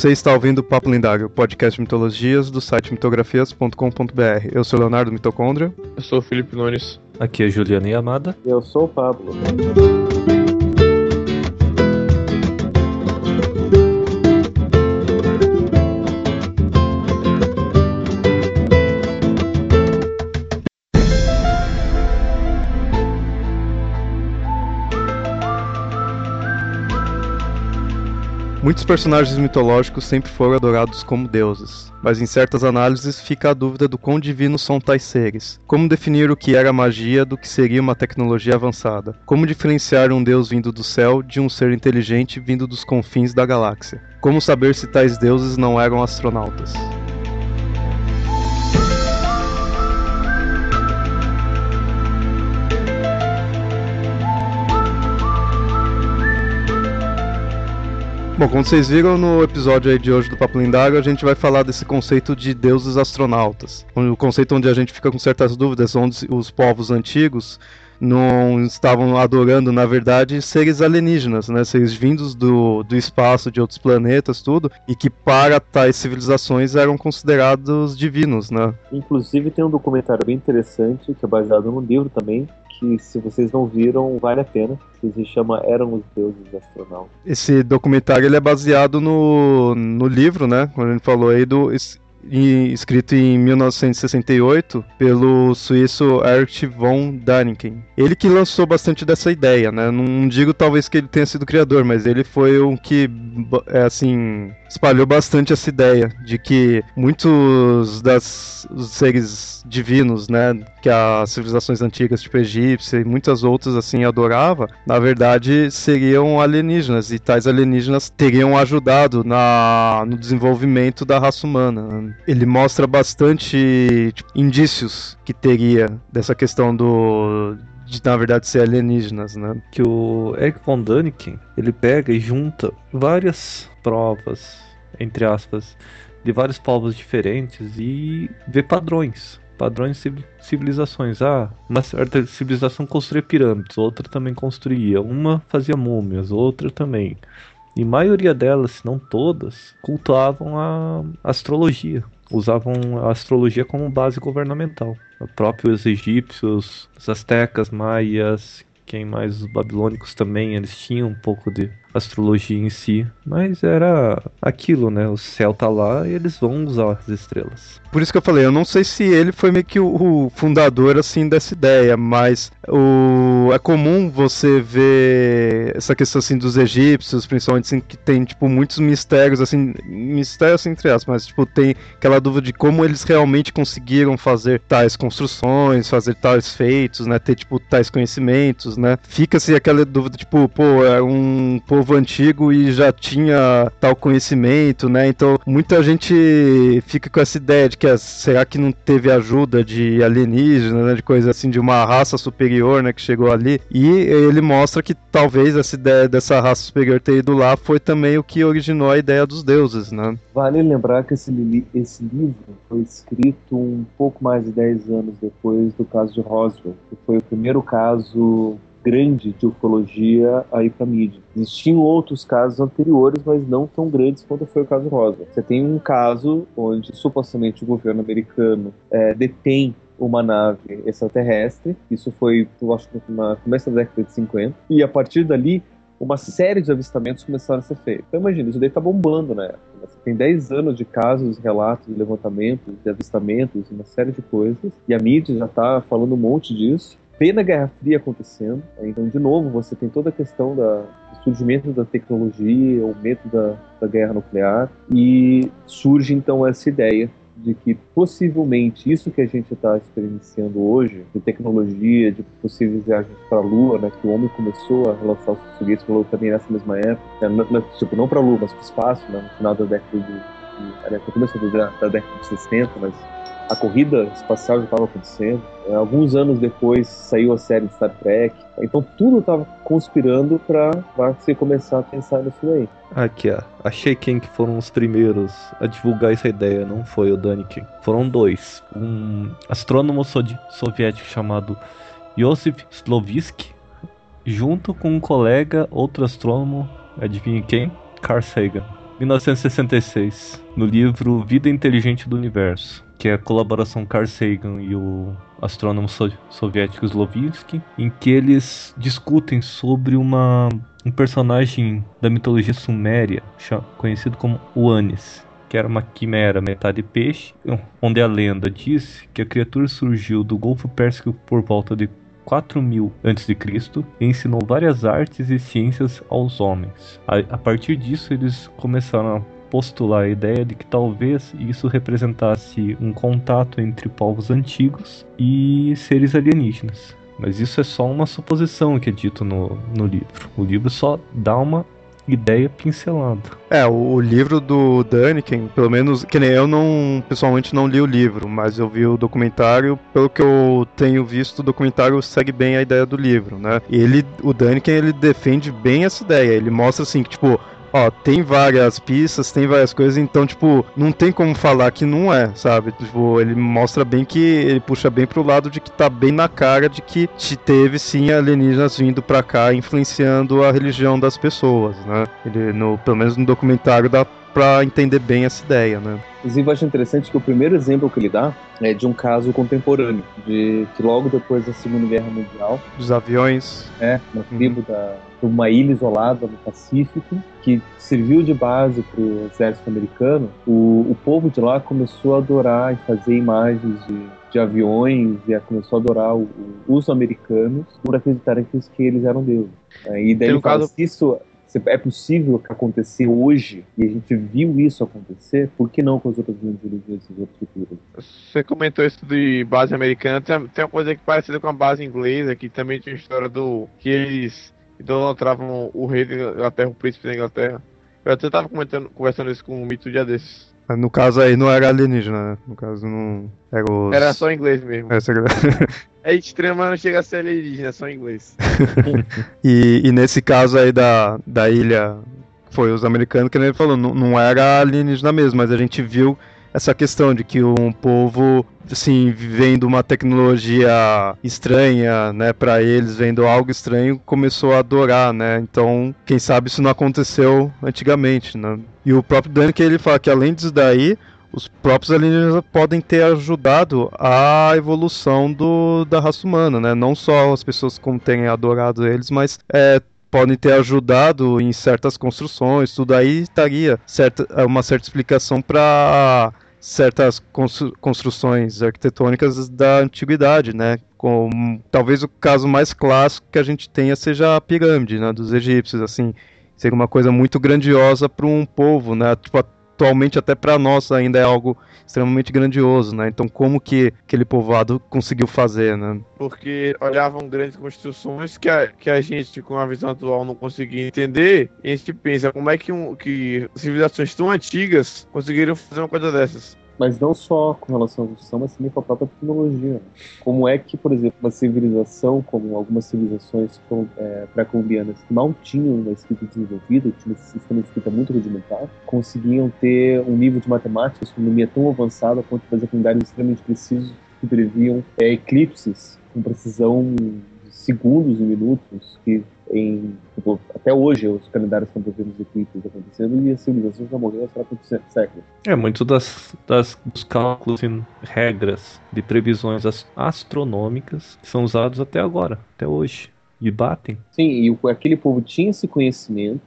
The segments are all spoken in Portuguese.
Você está ouvindo o Papo Lendário, podcast de mitologias do site mitografias.com.br. Eu sou Leonardo Mitocôndria. Eu sou o Felipe Nunes. Aqui é Juliana Yamada. Eu sou o Pablo. Muitos personagens mitológicos sempre foram adorados como deuses, mas em certas análises fica a dúvida do quão divinos são tais seres. Como definir o que era magia do que seria uma tecnologia avançada? Como diferenciar um deus vindo do céu de um ser inteligente vindo dos confins da galáxia? Como saber se tais deuses não eram astronautas? Bom, como vocês viram no episódio de hoje do Papo Lindago, a gente vai falar desse conceito de deuses astronautas. O conceito onde a gente fica com certas dúvidas, onde os povos antigos não estavam adorando, na verdade, seres alienígenas, né? Seres vindos do, do espaço, de outros planetas, tudo, e que para tais civilizações eram considerados divinos, né? Inclusive tem um documentário bem interessante, que é baseado num livro também, que se vocês não viram, vale a pena. Que se chama Eram os Deuses Astronautas. Esse documentário ele é baseado no, no livro, né? Como a gente falou aí, do, escrito em 1968 pelo suíço Erich von Däniken. Ele que lançou bastante dessa ideia, né? Não digo talvez que ele tenha sido criador, mas ele foi o que, é, assim, espalhou bastante essa ideia de que muitos das seres divinos, né, que as civilizações antigas, tipo egípcia e muitas outras assim adorava, na verdade seriam alienígenas e tais alienígenas teriam ajudado na no desenvolvimento da raça humana. Ele mostra bastante tipo, indícios que teria dessa questão do de na verdade ser alienígenas, né? Que o Eric von Däniken, ele pega e junta várias provas, entre aspas, de vários povos diferentes e vê padrões. Padrões de civilizações. Ah, uma certa civilização construía pirâmides, outra também construía. Uma fazia múmias, outra também. E maioria delas, se não todas, cultuavam a astrologia. Usavam a astrologia como base governamental. Os próprios egípcios, os astecas, maias, quem mais os babilônicos também, eles tinham um pouco de astrologia em si, mas era aquilo, né? O céu tá lá e eles vão usar as estrelas. Por isso que eu falei, eu não sei se ele foi meio que o, fundador assim dessa ideia, mas o, é comum você ver essa questão assim dos egípcios, principalmente assim, que tem tipo muitos mistérios assim, mistérios entre aspas, mas tipo tem aquela dúvida de como eles realmente conseguiram fazer tais construções, fazer tais feitos, né? Ter tipo tais conhecimentos, né? Fica-se aquela dúvida tipo, pô, é um povo povo antigo e já tinha tal conhecimento, né? Então muita gente fica com essa ideia de que ah, será que não teve ajuda de alienígena, né? De coisa assim, de uma raça superior, né? Que chegou ali. E ele mostra que talvez essa ideia dessa raça superior ter ido lá foi também o que originou a ideia dos deuses, né? Vale lembrar que esse, esse livro foi escrito um pouco mais de 10 anos depois do caso de Roswell, que foi o primeiro caso grande de ufologia aí para mídia. Existiam outros casos anteriores, mas não tão grandes quanto foi o caso Rosa. Você tem um caso onde supostamente o governo americano é, detém uma nave extraterrestre. Isso foi, eu acho no começo da década de 50. E a partir dali, uma série de avistamentos começaram a ser feitos. Então imagina, isso daí tá bombando na época. Você tem 10 anos de casos, relatos levantamentos, de avistamentos, uma série de coisas. E a mídia já tá falando um monte disso plena Guerra Fria acontecendo. Né? Então, de novo, você tem toda a questão da, do surgimento da tecnologia, o medo da, da guerra nuclear, e surge então essa ideia de que possivelmente isso que a gente está experienciando hoje, de tecnologia, de possíveis viagens para a Lua, né, que o homem começou a lançar os foguetes para também nessa mesma época, né, tipo, não para a Lua, mas para o espaço, né, no final da década de, aliás, no começo da década de 60, mas a corrida espacial já estava acontecendo. É, alguns anos depois saiu a série de Star Trek. Então tudo estava conspirando para você começar a pensar nisso daí. Aqui, ó. Achei quem que foram os primeiros a divulgar essa ideia. Não foi o Daniken. Foram dois. Um astrônomo soviético chamado Yosif Slovinsky, junto com um colega, outro astrônomo, adivinha quem? Carl Sagan. 1966, no livro Vida Inteligente do Universo, que é a colaboração Carl Sagan e o astrônomo so soviético Slovinsky, em que eles discutem sobre uma, um personagem da mitologia suméria conhecido como Uanis, que era uma quimera metade peixe, onde a lenda diz que a criatura surgiu do Golfo Pérsico por volta de 4000 a.C. e ensinou várias artes e ciências aos homens. A, a partir disso, eles começaram a postular a ideia de que talvez isso representasse um contato entre povos antigos e seres alienígenas. Mas isso é só uma suposição que é dito no, no livro. O livro só dá uma ideia pincelada. É, o, livro do Daniken, pelo menos, que nem eu não, pessoalmente não li o livro, mas eu vi o documentário, pelo que eu tenho visto, o documentário segue bem a ideia do livro, né? Ele, o Daniken, ele defende bem essa ideia, ele mostra assim que, tipo, ó, tem várias pistas, tem várias coisas, então, tipo, não tem como falar que não é, sabe? Tipo, ele mostra bem que ele puxa bem pro lado de que tá bem na cara de que te teve sim alienígenas vindo pra cá influenciando a religião das pessoas, né? Ele, no, pelo menos no documentário, dá pra entender bem essa ideia, né? Inclusive, eu acho interessante que o primeiro exemplo que ele dá é de um caso contemporâneo, de que logo depois da Segunda Guerra Mundial... Dos aviões. É, uma tribo uhum. da uma ilha isolada no Pacífico, que serviu de base para o exército americano, o, o povo de lá começou a adorar e fazer imagens de, de aviões e começou a adorar o, os americanos por acreditarem que, que eles eram deuses. E daí ele fala, caso... isso é possível acontecer hoje e a gente viu isso acontecer, por que não com as outras grandes religiões e outras culturas? Você comentou isso de base americana, tem, tem uma coisa que parecida com a base inglesa, que também tinha a história do que eles idolatravam o rei da Inglaterra, o príncipe da Inglaterra. Eu até tava comentando, conversando isso com o mito dia desses. No caso aí não era alienígena, né? No caso não. Era, os... era só inglês mesmo. Essa... é extremo, mas não chega a ser alienígena, é só inglês. e, e nesse caso aí da, da ilha, foi os americanos que ele falou, não, não era alienígena mesmo, mas a gente viu essa questão de que um povo assim vendo uma tecnologia estranha, né, para eles vendo algo estranho começou a adorar, né? Então quem sabe isso não aconteceu antigamente, né? E o próprio Dani que ele fala que além disso daí os próprios alienígenas podem ter ajudado a evolução do, da raça humana, né? Não só as pessoas como terem adorado eles, mas é, podem ter ajudado em certas construções, tudo aí estaria certa, uma certa explicação para certas construções arquitetônicas da antiguidade, né? Com, talvez o caso mais clássico que a gente tenha seja a pirâmide, né, dos egípcios, assim, seria uma coisa muito grandiosa para um povo, né? Tipo, atualmente até para nós ainda é algo extremamente grandioso, né? Então como que aquele povoado conseguiu fazer, né? Porque olhavam grandes construções que a, que a gente com a visão atual não conseguia entender, e a gente pensa como é que, um, que civilizações tão antigas conseguiram fazer uma coisa dessas mas não só com relação à construção, mas também com a própria tecnologia. Como é que, por exemplo, uma civilização, como algumas civilizações é, pré-colombianas que mal tinham uma escrita desenvolvida, tinham um sistema de escrita muito rudimentar, conseguiam ter um nível de matemática, astronomia tão avançado a ponto de fazer calendários extremamente precisos que previam é, eclipses com precisão segundos e minutos, que em, tipo, até hoje os calendários estão prevendo os eclipses acontecendo e a civilização já morreu há cerca séculos. É, muitos das, das, dos cálculos e regras de previsões astronômicas são usados até agora, até hoje, e batem. Sim, e o, aquele povo tinha esse conhecimento,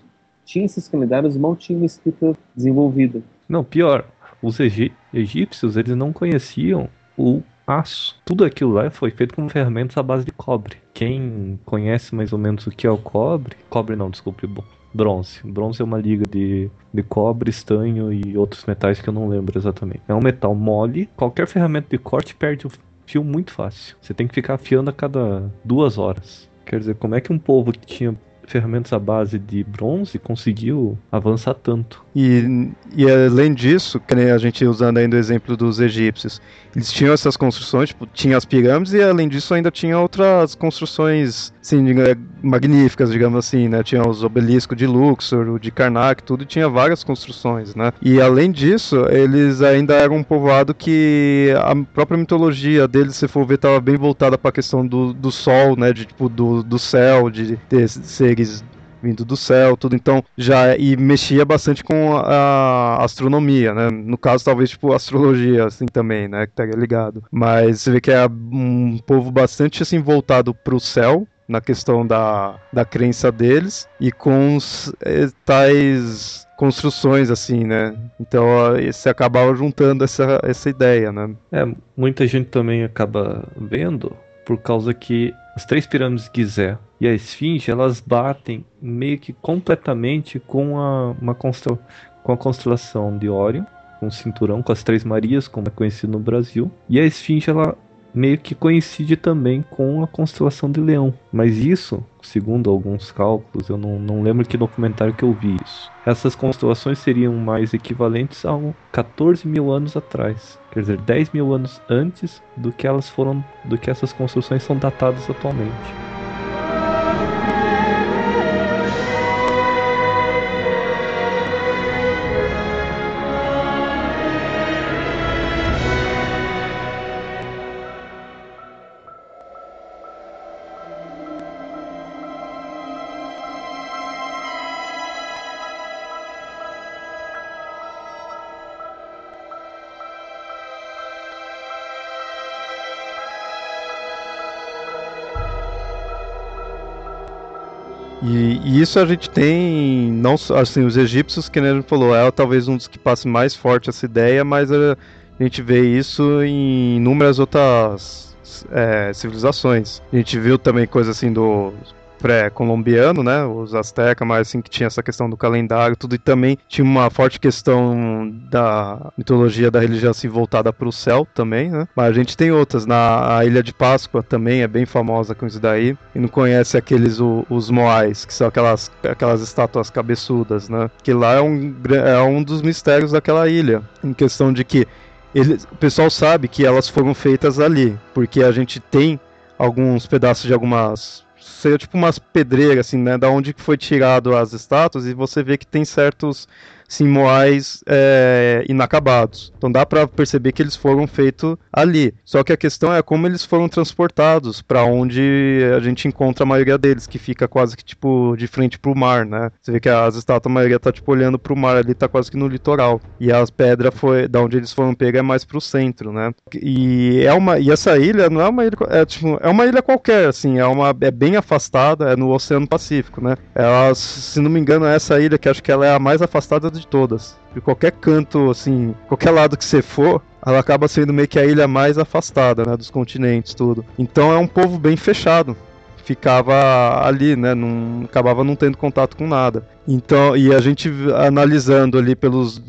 tinha esses calendários, mal tinha uma escrita desenvolvida. Não, pior, os egípcios eles não conheciam o aço. Tudo aquilo lá foi feito com ferramentas à base de cobre. Quem conhece mais ou menos o que é o cobre, cobre não, desculpe, bronze. Bronze é uma liga de, de cobre, estanho e outros metais que eu não lembro exatamente. É um metal mole, qualquer ferramenta de corte perde o fio muito fácil. Você tem que ficar afiando a cada duas horas. Quer dizer, como é que um povo que tinha ferramentas à base de bronze conseguiu avançar tanto. E, e além disso, a gente usando ainda o exemplo dos egípcios, eles tinham essas construções, tipo, tinha as pirâmides e além disso ainda tinha outras construções assim, magníficas, digamos assim, né? Tinha os obeliscos de Luxor, o de Karnak, tudo, tinha várias construções, né? E além disso, eles ainda eram um povoado que a própria mitologia deles, se for ver, estava bem voltada para a questão do, do sol, né? De, tipo, do, do céu, de ter seres vindo do céu, tudo. Então já e mexia bastante com a astronomia, né? No caso talvez tipo astrologia assim também, né? Que estaria ligado. Mas você vê que é um povo bastante assim voltado para o céu, na questão da, da crença deles e com os, eh, tais construções assim, né? Então você acabava juntando essa, essa ideia, né? É, muita gente também acaba vendo por causa que as três pirâmides de Gizé e a Esfinge, elas batem meio que completamente com a, uma constel, com a constelação de Órion, com o cinturão, com as Três Marias, como é conhecido no Brasil. E a Esfinge, ela meio que coincide também com a constelação de Leão. Mas isso, segundo alguns cálculos, eu não, não lembro que documentário que eu vi isso. Essas constelações seriam mais equivalentes a 14 mil anos atrás. Quer dizer, 10 mil anos antes do que elas foram. do que essas construções são datadas atualmente. E, e, isso a gente tem, não assim, os egípcios, que a gente falou, é talvez um dos que passe mais forte essa ideia, mas a, gente vê isso em inúmeras outras é, civilizações. A gente viu também coisa assim do pré-colombiano, né? Os astecas, mas assim que tinha essa questão do calendário, tudo e também tinha uma forte questão da mitologia da religião assim voltada para o céu também, né? Mas a gente tem outras na Ilha de Páscoa também é bem famosa com isso daí. E não conhece aqueles o, os moais, que são aquelas aquelas estátuas cabeçudas, né? Que lá é um é um dos mistérios daquela ilha, em questão de que ele, o pessoal sabe que elas foram feitas ali, porque a gente tem alguns pedaços de algumas seria tipo umas pedreiras, assim, né? Da onde foi tirado as estátuas, e você vê que tem certos sim, é, inacabados. Então dá para perceber que eles foram feitos ali. Só que a questão é como eles foram transportados para onde a gente encontra a maioria deles, que fica quase que tipo de frente para o mar, né? Você vê que as estátuas, a maioria tá tipo olhando para o mar ali, tá quase que no litoral. E as pedras foi da onde eles foram pegar é mais para o centro, né? E é uma e essa ilha não é uma ilha, é tipo, é uma ilha qualquer, assim, é uma é bem afastada, é no Oceano Pacífico, né? Ela, se não me engano, é essa ilha que acho que ela é a mais afastada de todas. De qualquer canto, assim, qualquer lado que você for, ela acaba sendo meio que a ilha mais afastada, né, dos continentes, tudo. Então é um povo bem fechado. Ficava ali, né, não, acabava não tendo contato com nada. Então, e a gente analisando ali pelos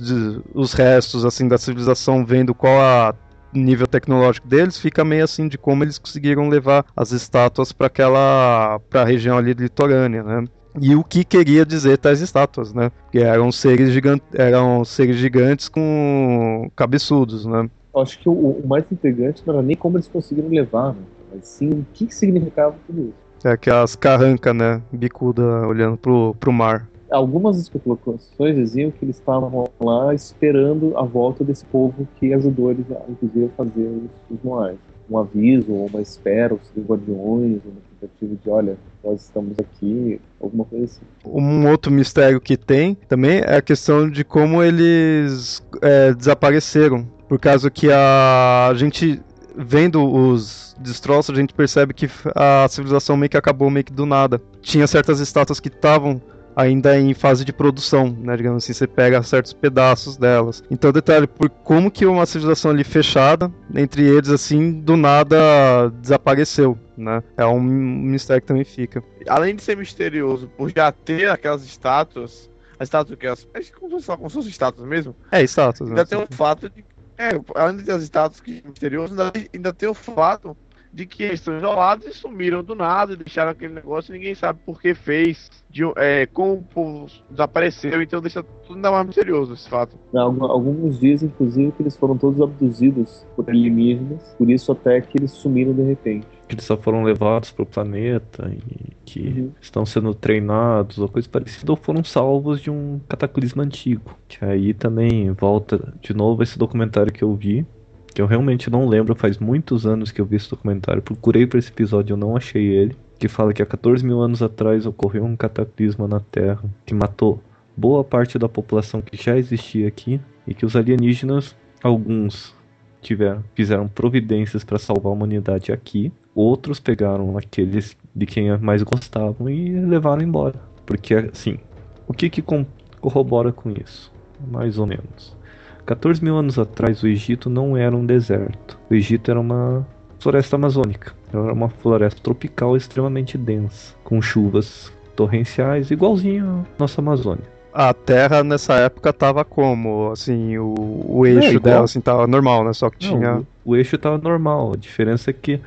os restos, assim, da civilização, vendo qual a nível tecnológico deles, fica meio assim de como eles conseguiram levar as estátuas para aquela para a região ali litorânea, né? E o que queria dizer tais estátuas, né? Que eram seres, gigante, eram seres gigantes com cabeçudos, né? Eu acho que o, o, mais intrigante não era nem como eles conseguiram levar, né? mas sim o que, que significava tudo isso. É aquelas carrancas, né? Bicuda olhando pro, pro mar. Algumas especulações diziam que eles estavam lá esperando a volta desse povo que ajudou eles, a, inclusive, fazer os, os Moais. Um aviso, ou uma espera, os guardiões, uma tentativa de, olha, nós estamos aqui, alguma coisa assim. Um outro mistério que tem também é a questão de como eles é, desapareceram. Por causa que a, a gente, vendo os destroços, a gente percebe que a civilização meio que acabou meio que do nada. Tinha certas estátuas que estavam ainda em fase de produção, né? Digamos assim, você pega certos pedaços delas. Então, detalhe, por como que uma civilização ali fechada, entre eles, assim, do nada desapareceu, né? É um mistério que também fica. Além de ser misterioso, por já ter aquelas estátuas, as estátuas que elas. Como se fossem estátuas mesmo? É, estátuas. Ainda né? tem o fato de. É, além de ter as estátuas que é misterioso, ainda, ainda tem o fato de que eles estão isolados e sumiram do nada, deixaram aquele negócio e ninguém sabe por que fez, de, é, como o povo desapareceu, então deixa tudo ainda mais misterioso esse fato. Alguns dizem, inclusive, que eles foram todos abduzidos por alienígenas, por isso até que eles sumiram de repente. Que eles só foram levados para o planeta e que uhum. estão sendo treinados ou coisa parecida, ou foram salvos de um cataclismo antigo. Que aí também volta de novo esse documentário que eu vi, que eu realmente não lembro, faz muitos anos que eu vi esse documentário. Procurei por esse episódio, eu não achei ele. que fala que há 14 mil anos atrás ocorreu um cataclisma na Terra que matou boa parte da população que já existia aqui e que os alienígenas, alguns tiveram, fizeram providências para salvar a humanidade aqui, outros pegaram aqueles de quem mais gostavam e levaram embora. Porque assim, o que que corrobora com isso? Mais ou menos. 14 mil anos atrás o Egito não era um deserto. O Egito era uma floresta amazônica. Era uma floresta tropical extremamente densa, com chuvas torrenciais, igualzinho à nossa Amazônia. A Terra nessa época tava como? Assim, o, o eixo é, dela assim, tava normal, né? Só que não, tinha. O, o, eixo tava normal. A diferença é que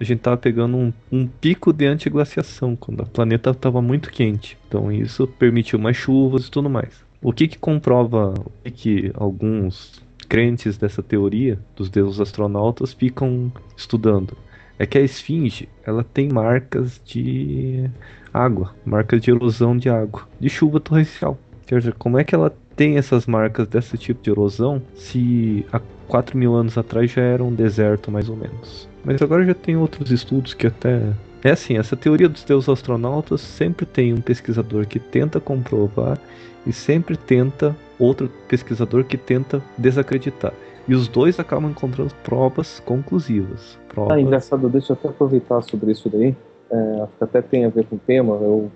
a gente tava pegando um, um pico de antiglaciação, quando o planeta tava muito quente. Então isso permitiu mais chuvas e tudo mais. O que que comprova que alguns crentes dessa teoria dos deuses astronautas ficam estudando? É que a esfinge, ela tem marcas de água, marcas de erosão de água, de chuva torrencial. Quer dizer, como é que ela tem essas marcas desse tipo de erosão se há 4 mil anos atrás já era um deserto, mais ou menos? Mas agora já tem outros estudos que até. É assim, essa teoria dos deuses astronautas sempre tem um pesquisador que tenta comprovar e sempre tenta outro pesquisador que tenta desacreditar. E os dois acabam encontrando provas conclusivas. Provas... Ah, engraçado, deixa eu até aproveitar sobre isso daí é, acho que até tem a ver com o tema. Eu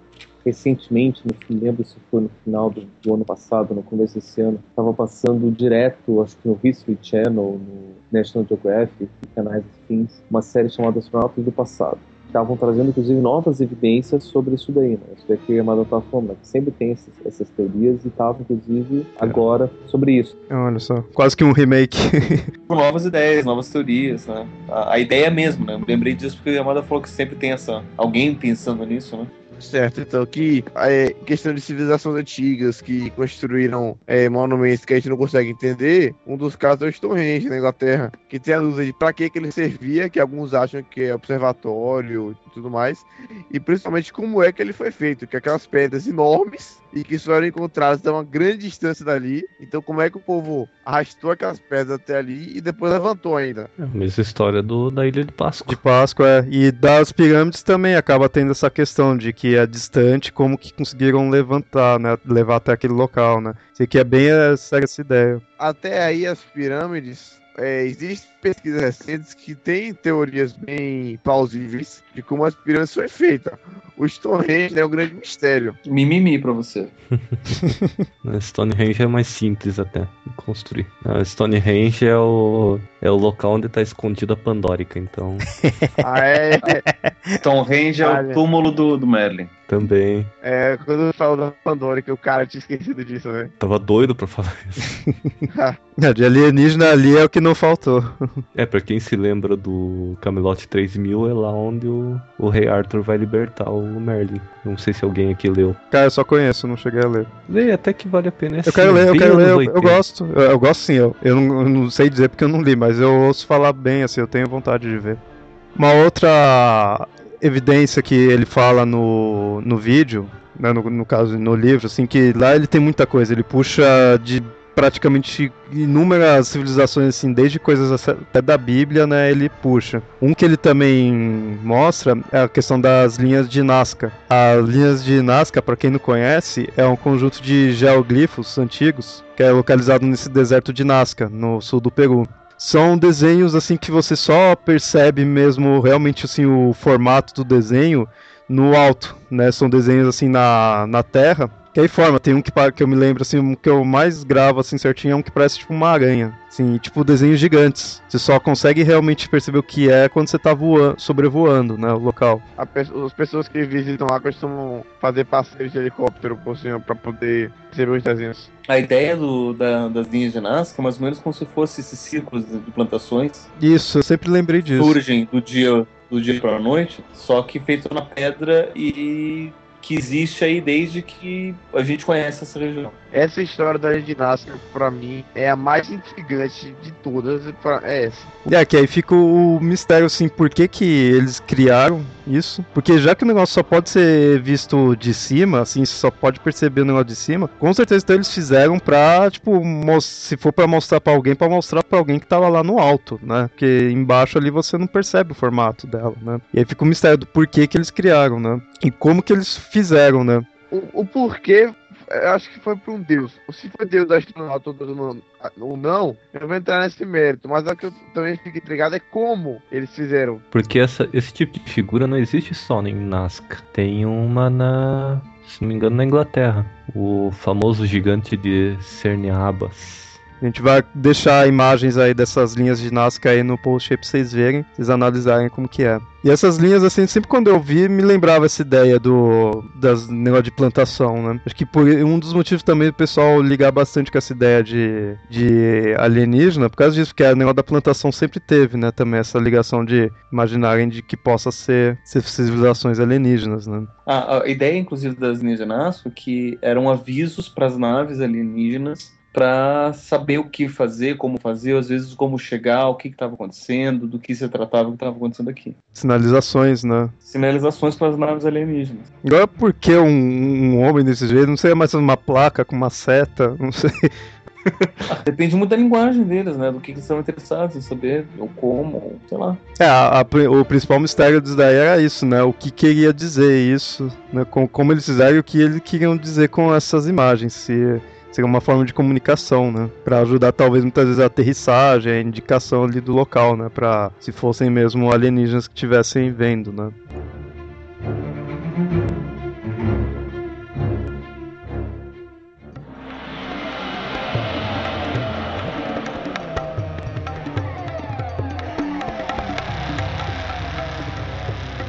recentemente, não lembro se foi no final do, do, ano passado, no começo desse ano, estava passando direto, acho que no History Channel, no National Geographic, canais afins, uma série chamada Astronautas do Passado. Estavam trazendo, inclusive, novas evidências sobre isso daí, né? Isso daqui a Amanda estava falando, né? que sempre tem essas, essas teorias e estava, inclusive, agora sobre isso. Olha só, quase que um remake. novas ideias, novas teorias, né? A, a ideia mesmo, né? Eu lembrei disso porque a Amanda falou que sempre tem essa alguém pensando nisso, né? Certo, então, que é questão de civilizações antigas que construíram é, monumentos que a gente não consegue entender, um dos casos é o Stonehenge na Inglaterra, que tem a dúvida de para que, que ele servia, que alguns acham que é observatório tudo mais, e principalmente como é que ele foi feito, que aquelas pedras enormes e que só eram encontradas a uma grande distância dali, então como é que o povo arrastou aquelas pedras até ali e depois levantou ainda? É a mesma história do, da Ilha de Páscoa. De Páscoa, é. E das pirâmides também acaba tendo essa questão de que é distante, como que conseguiram levantar, né? Levar até aquele local, né? Isso aqui é bem essa, essa ideia. Até aí as pirâmides é, existem pesquisas recentes que têm teorias bem plausíveis de como as pirâmides foram feitas. O Stonehenge é um grande mistério. Mimimi pra você. Stonehenge é mais simples até de construir. Stonehenge é o, é o local onde tá escondida a Pandórica, então. ah, é? Stonehenge é o túmulo do, do Merlin. Também. É, quando eu falo da Pandora, que o cara tinha esquecido disso, né? Tava doido pra falar isso. é, de alienígena ali é o que não faltou. É, pra quem se lembra do Camelot 3000, é lá onde o, o Rei Arthur vai libertar o Merlin. Não sei se alguém aqui leu. Cara, eu só conheço, não cheguei a ler. Lê, até que vale a pena. É eu quero ler, eu quero ler, eu, eu, gosto. Eu, eu, gosto sim, eu, eu não, eu não sei dizer porque eu não li, mas eu ouço falar bem, assim, eu tenho vontade de ver. Uma outra evidência que ele fala no, no vídeo, né, no, no caso no livro, assim, que lá ele tem muita coisa, ele puxa de praticamente inúmeras civilizações, assim, desde coisas até da Bíblia, né, ele puxa. Um que ele também mostra é a questão das linhas de Nazca. As linhas de Nazca, para quem não conhece, é um conjunto de geoglifos antigos que é localizado nesse deserto de Nazca, no sul do Peru são desenhos assim que você só percebe mesmo realmente assim o formato do desenho no alto, né? São desenhos assim na, na terra que aí forma, tem um que, que eu me lembro, assim, um que eu mais gravo, assim, certinho, é um que parece tipo uma aranha. Assim, tipo desenhos gigantes. Você só consegue realmente perceber o que é quando você tá voando, sobrevoando, né, o local. Pe as pessoas que visitam lá costumam fazer passeios de helicóptero por cima pra poder perceber os desenhos. A ideia do, da, das linhas de Nazca é mais ou menos como se fosse esses círculos de plantações. Isso, eu sempre lembrei disso. Surgem do dia do dia para a noite, só que feito na pedra e que existe aí desde que a gente conhece essa região. Essa história da ginástica, para mim, é a mais intrigante de todas. É essa. É, que aí fica o mistério, assim, por que que eles criaram isso. Porque já que o negócio só pode ser visto de cima, assim, só pode perceber o negócio de cima, com certeza então eles fizeram pra, tipo, se for pra mostrar pra alguém, pra mostrar pra alguém que tava lá no alto, né? Porque embaixo ali você não percebe o formato dela, né? E aí fica o mistério do porquê que eles criaram, né? E como que eles fizeram, né? O, o porquê acho que foi para um deus. Se foi deus astronauta ou não, eu vou entrar nesse mérito. Mas o que eu também fico intrigado é como eles fizeram. Porque essa, esse tipo de figura não existe só em Nazca. Tem uma na. Se não me engano, na Inglaterra. O famoso gigante de Cerniabas. A gente vai deixar imagens aí dessas linhas de Nazca aí no post aí pra vocês verem, vocês analisarem como que é. E essas linhas, assim, sempre quando eu vi, me lembrava essa ideia do das negócio de plantação, né? Acho que por um dos motivos também do pessoal ligar bastante com essa ideia de, de alienígena, por causa disso, porque o negócio da plantação sempre teve, né? Também essa ligação de imaginarem de que possa ser, ser civilizações alienígenas, né? a ideia, inclusive, das alienígenas foi que eram avisos para as naves alienígenas para saber o que fazer, como fazer, às vezes como chegar, o que estava acontecendo, do que se tratava, o que estava acontecendo aqui. Sinalizações, né? Sinalizações para as naves alienígenas. Agora, por que um, um homem desse jeito? Não seria mais uma placa com uma seta? Não sei. Depende muito da linguagem deles, né? Do que eles estão interessados em saber, ou como, ou sei lá. É, a, a, o principal mistério disso daí era isso, né? O que queria dizer isso, né? Com, como eles fizeram e o que eles queriam dizer com essas imagens. Se seria uma forma de comunicação, né? Para ajudar talvez muitas vezes a aterrissagem, a indicação ali do local, né? Para se fossem mesmo alienígenas que estivessem vendo, né?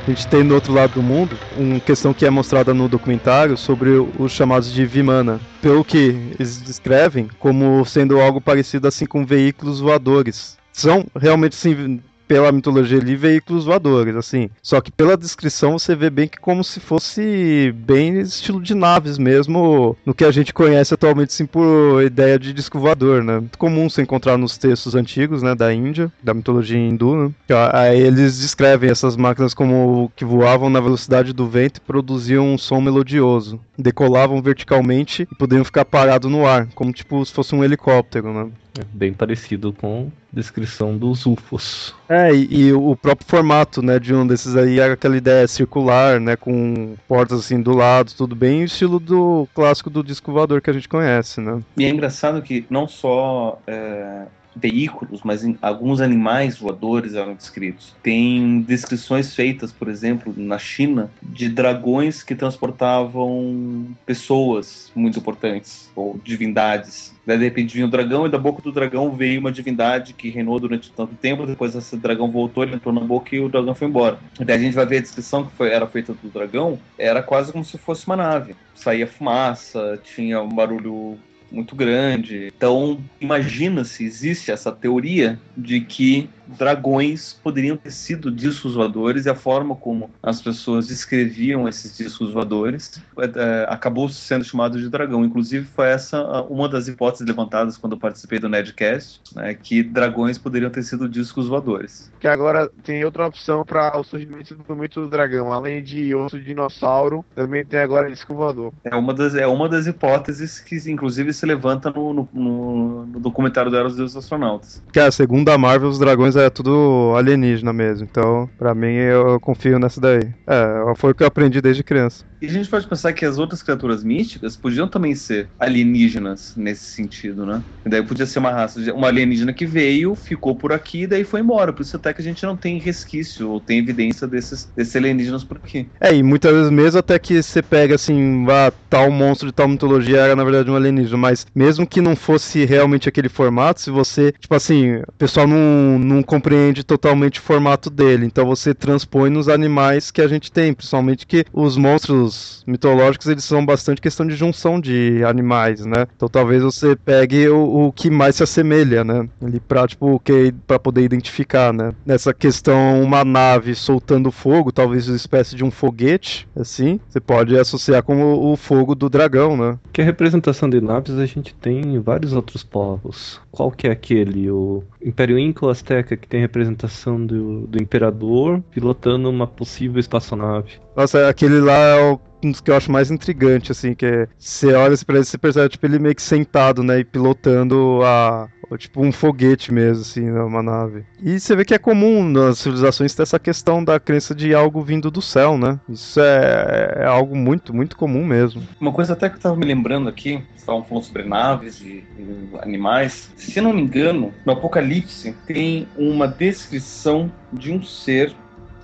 A gente tem no outro lado do mundo uma questão que é mostrada no documentário sobre os chamados de Vimana. Pelo que eles descrevem como sendo algo parecido assim com veículos voadores. São realmente sim pela mitologia ali, veículos voadores, assim. Só que pela descrição você vê bem que como se fosse bem estilo de naves mesmo, no que a gente conhece atualmente, sim, por ideia de disco voador, né? Muito comum se encontrar nos textos antigos, né, da Índia, da mitologia hindu, né? Aí eles descrevem essas máquinas como que voavam na velocidade do vento e produziam um som melodioso. Decolavam verticalmente e poderiam ficar parados no ar, como tipo se fosse um helicóptero, né? É bem parecido com a descrição dos UFOs. É, e, e, o próprio formato, né, de um desses aí aquela ideia circular, né, com portas assim do lado, tudo bem, estilo do clássico do disco voador que a gente conhece, né. E é engraçado que não só é, veículos, mas alguns animais voadores eram descritos. Tem descrições feitas, por exemplo, na China, de dragões que transportavam pessoas muito importantes, ou divindades. De repente vinha um dragão e da boca do dragão veio uma divindade que reinou durante tanto tempo. Depois esse dragão voltou, ele entrou na boca e o dragão foi embora. Daí a gente vai ver a descrição que foi, era feita do dragão, era quase como se fosse uma nave. Saía fumaça, tinha um barulho muito grande. Então, imagina se existe essa teoria de que dragões poderiam ter sido discos voadores e a forma como as pessoas descreviam esses discos voadores é, acabou sendo chamado de dragão. Inclusive, foi essa uma das hipóteses levantadas quando eu participei do Nedcast, né, que dragões poderiam ter sido discos voadores. Que agora tem outra opção para o surgimento do mito do dragão. Além de osso de dinossauro, também tem agora disco voador. É uma das, é uma das hipóteses que, inclusive, se levanta no, no, no, no documentário do Eros dos Astronautas. Que, é, segundo a Marvel, os dragões é tudo alienígena mesmo. Então, para mim, eu confio nessa daí. É, foi o que eu aprendi desde criança. E a gente pode pensar que as outras criaturas místicas podiam também ser alienígenas nesse sentido, né? E daí podia ser uma raça, uma alienígena que veio, ficou por aqui e daí foi embora. Por isso até que a gente não tem resquício ou tem evidência desses, desses alienígenas por aqui. É, e muitas vezes mesmo até que você pega assim, ah, tal monstro de tal mitologia era na verdade um alienígena, mas mesmo que não fosse realmente aquele formato, se você, tipo assim, o pessoal não, não compreende totalmente o formato dele, então você transpõe nos animais que a gente tem, principalmente que os monstros mitológicos, eles são bastante questão de junção de animais, né? Então talvez você pegue o, o que mais se assemelha, né? Ali pra, tipo, que, pra poder identificar, né? Nessa questão, uma nave soltando fogo, talvez uma espécie de um foguete, assim, você pode associar com o, o fogo do dragão, né? Que a representação de naves a gente tem vários outros povos. Qual que é aquele? O Império Inca ou Azteca que tem representação do, do imperador pilotando uma possível espaçonave. Nossa, aquele lá é o um dos que eu acho mais intrigante, assim, que é você olha assim pra ele, você percebe, tipo, ele meio que sentado, né, e pilotando a, tipo um foguete mesmo, assim, né, uma nave. E você vê que é comum nas civilizações ter essa questão da crença de algo vindo do céu, né? Isso é, é algo muito, muito comum mesmo. Uma coisa até que eu tava me lembrando aqui, estavam falando sobre naves e, e animais. Se não me engano, no Apocalipse tem uma descrição de um ser,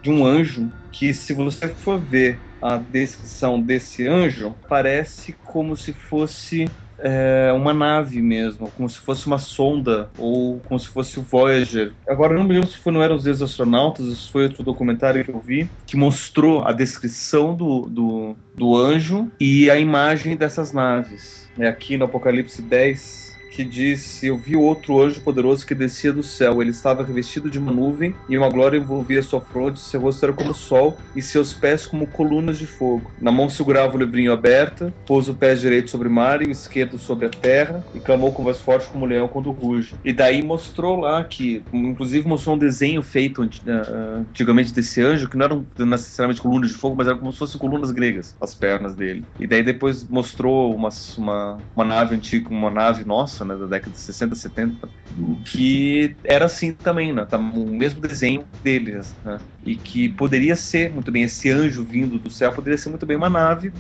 de um anjo, que se você for ver a descrição desse anjo parece como se fosse é, uma nave mesmo, como se fosse uma sonda ou como se fosse o Voyager. Agora não me lembro se foi, não eram os ex-astronautas, isso foi outro documentário que eu vi, que mostrou a descrição do, do, do anjo e a imagem dessas naves. É aqui no Apocalipse 10, que disse: Eu vi outro anjo poderoso que descia do céu. Ele estava revestido de uma nuvem e uma glória envolvia sua fronte. Seu rosto era como o sol e seus pés como colunas de fogo. Na mão segurava o livrinho aberto, pôs o pé direito sobre o mar e o esquerdo sobre a terra e clamou com voz forte como um leão quando ruge. E daí mostrou lá que, inclusive, mostrou um desenho feito uh, antigamente desse anjo que não eram necessariamente colunas de fogo, mas eram como se fossem colunas gregas, as pernas dele. E daí depois mostrou uma, uma, uma nave antiga, uma nave nossa né, da década de 60, 70, que era assim também, né, tá, o mesmo desenho deles, né, e que poderia ser muito bem esse anjo vindo do céu, poderia ser muito bem uma nave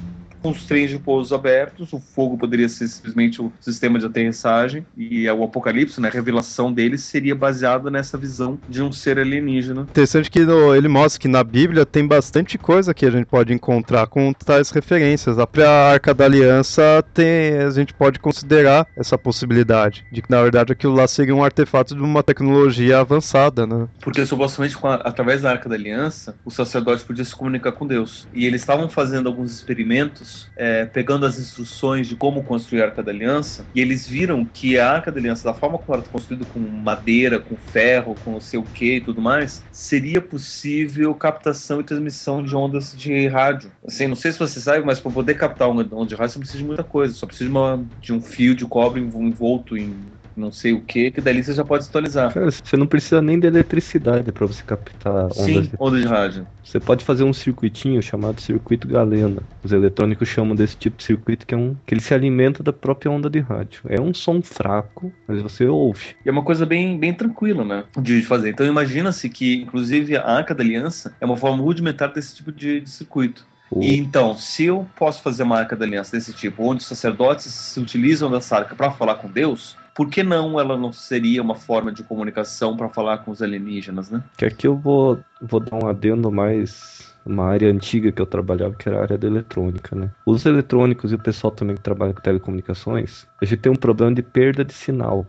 com os trens de pousos abertos, o fogo poderia ser simplesmente o sistema de aterrissagem, e o apocalipse, né, a revelação dele seria baseada nessa visão de um ser alienígena. Interessante que no, ele mostra que na Bíblia tem bastante coisa que a gente pode encontrar com tais referências. A própria Arca da Aliança tem, a gente pode considerar essa possibilidade, de que na verdade aquilo lá seria um artefato de uma tecnologia avançada, né? Porque supostamente a, através da Arca da Aliança, os sacerdotes podiam se comunicar com Deus. E eles estavam fazendo alguns experimentos é, pegando as instruções de como construir a Arca da Aliança, e eles viram que a Arca da Aliança, da forma como ela está construída, com madeira, com ferro, com não sei o que e tudo mais, seria possível captação e transmissão de ondas de rádio. Assim, não sei se você sabe, mas para poder captar uma onda de rádio, você precisa de muita coisa. Só precisa de, uma, de um fio de cobre envolto em não sei o que, que dali você já pode atualizar. Cara, você não precisa nem de eletricidade para você captar ondas Sim, de... onda de rádio. Você pode fazer um circuitinho chamado circuito galena. Os eletrônicos chamam desse tipo de circuito que é um que ele se alimenta da própria onda de rádio. É um som fraco, mas você ouve. E é uma coisa bem, bem tranquila, né, de fazer. Então imagina-se que, inclusive, a Arca da Aliança é uma forma rudimentar desse tipo de, de circuito. E então, se eu posso fazer uma arca da aliança desse tipo, onde os sacerdotes se utilizam dessa arca para falar com Deus, por que não ela não seria uma forma de comunicação para falar com os alienígenas, né? Que aqui eu vou, vou dar um adendo mais uma área antiga que eu trabalhava, que era a área da eletrônica, né? Os eletrônicos e o pessoal também que trabalha com telecomunicações, a gente tem um problema de perda de sinal.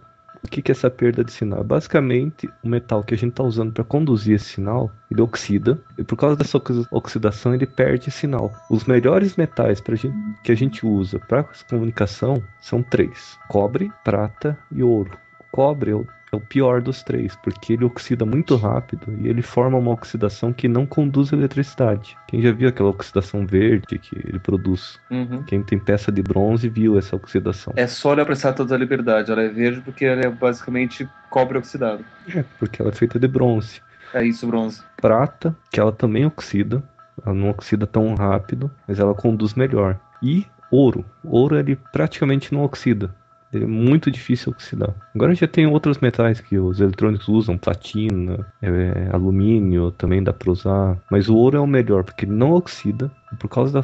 O que, é essa perda de sinal? Basicamente, o metal que a gente está usando para conduzir esse sinal, ele oxida, e por causa dessa oxidação ele perde sinal. Os melhores metais gente, que a gente usa para comunicação são três: cobre, prata e ouro. O cobre é o é o pior dos três, porque ele oxida muito rápido e ele forma uma oxidação que não conduz eletricidade. Quem já viu aquela oxidação verde que ele produz? Uhum. Quem tem peça de bronze viu essa oxidação. É só olhar para a Estátua da Liberdade, ela é verde porque ela é basicamente cobre oxidado. É, porque ela é feita de bronze. É isso, bronze. Prata, que ela também oxida, ela não oxida tão rápido, mas ela conduz melhor. E ouro. Ouro ele praticamente não oxida. É muito difícil oxidar. Agora já tem outros metais que os eletrônicos usam, platina, é, alumínio, também dá para usar. Mas o ouro é o melhor, porque ele não oxida. Por causa da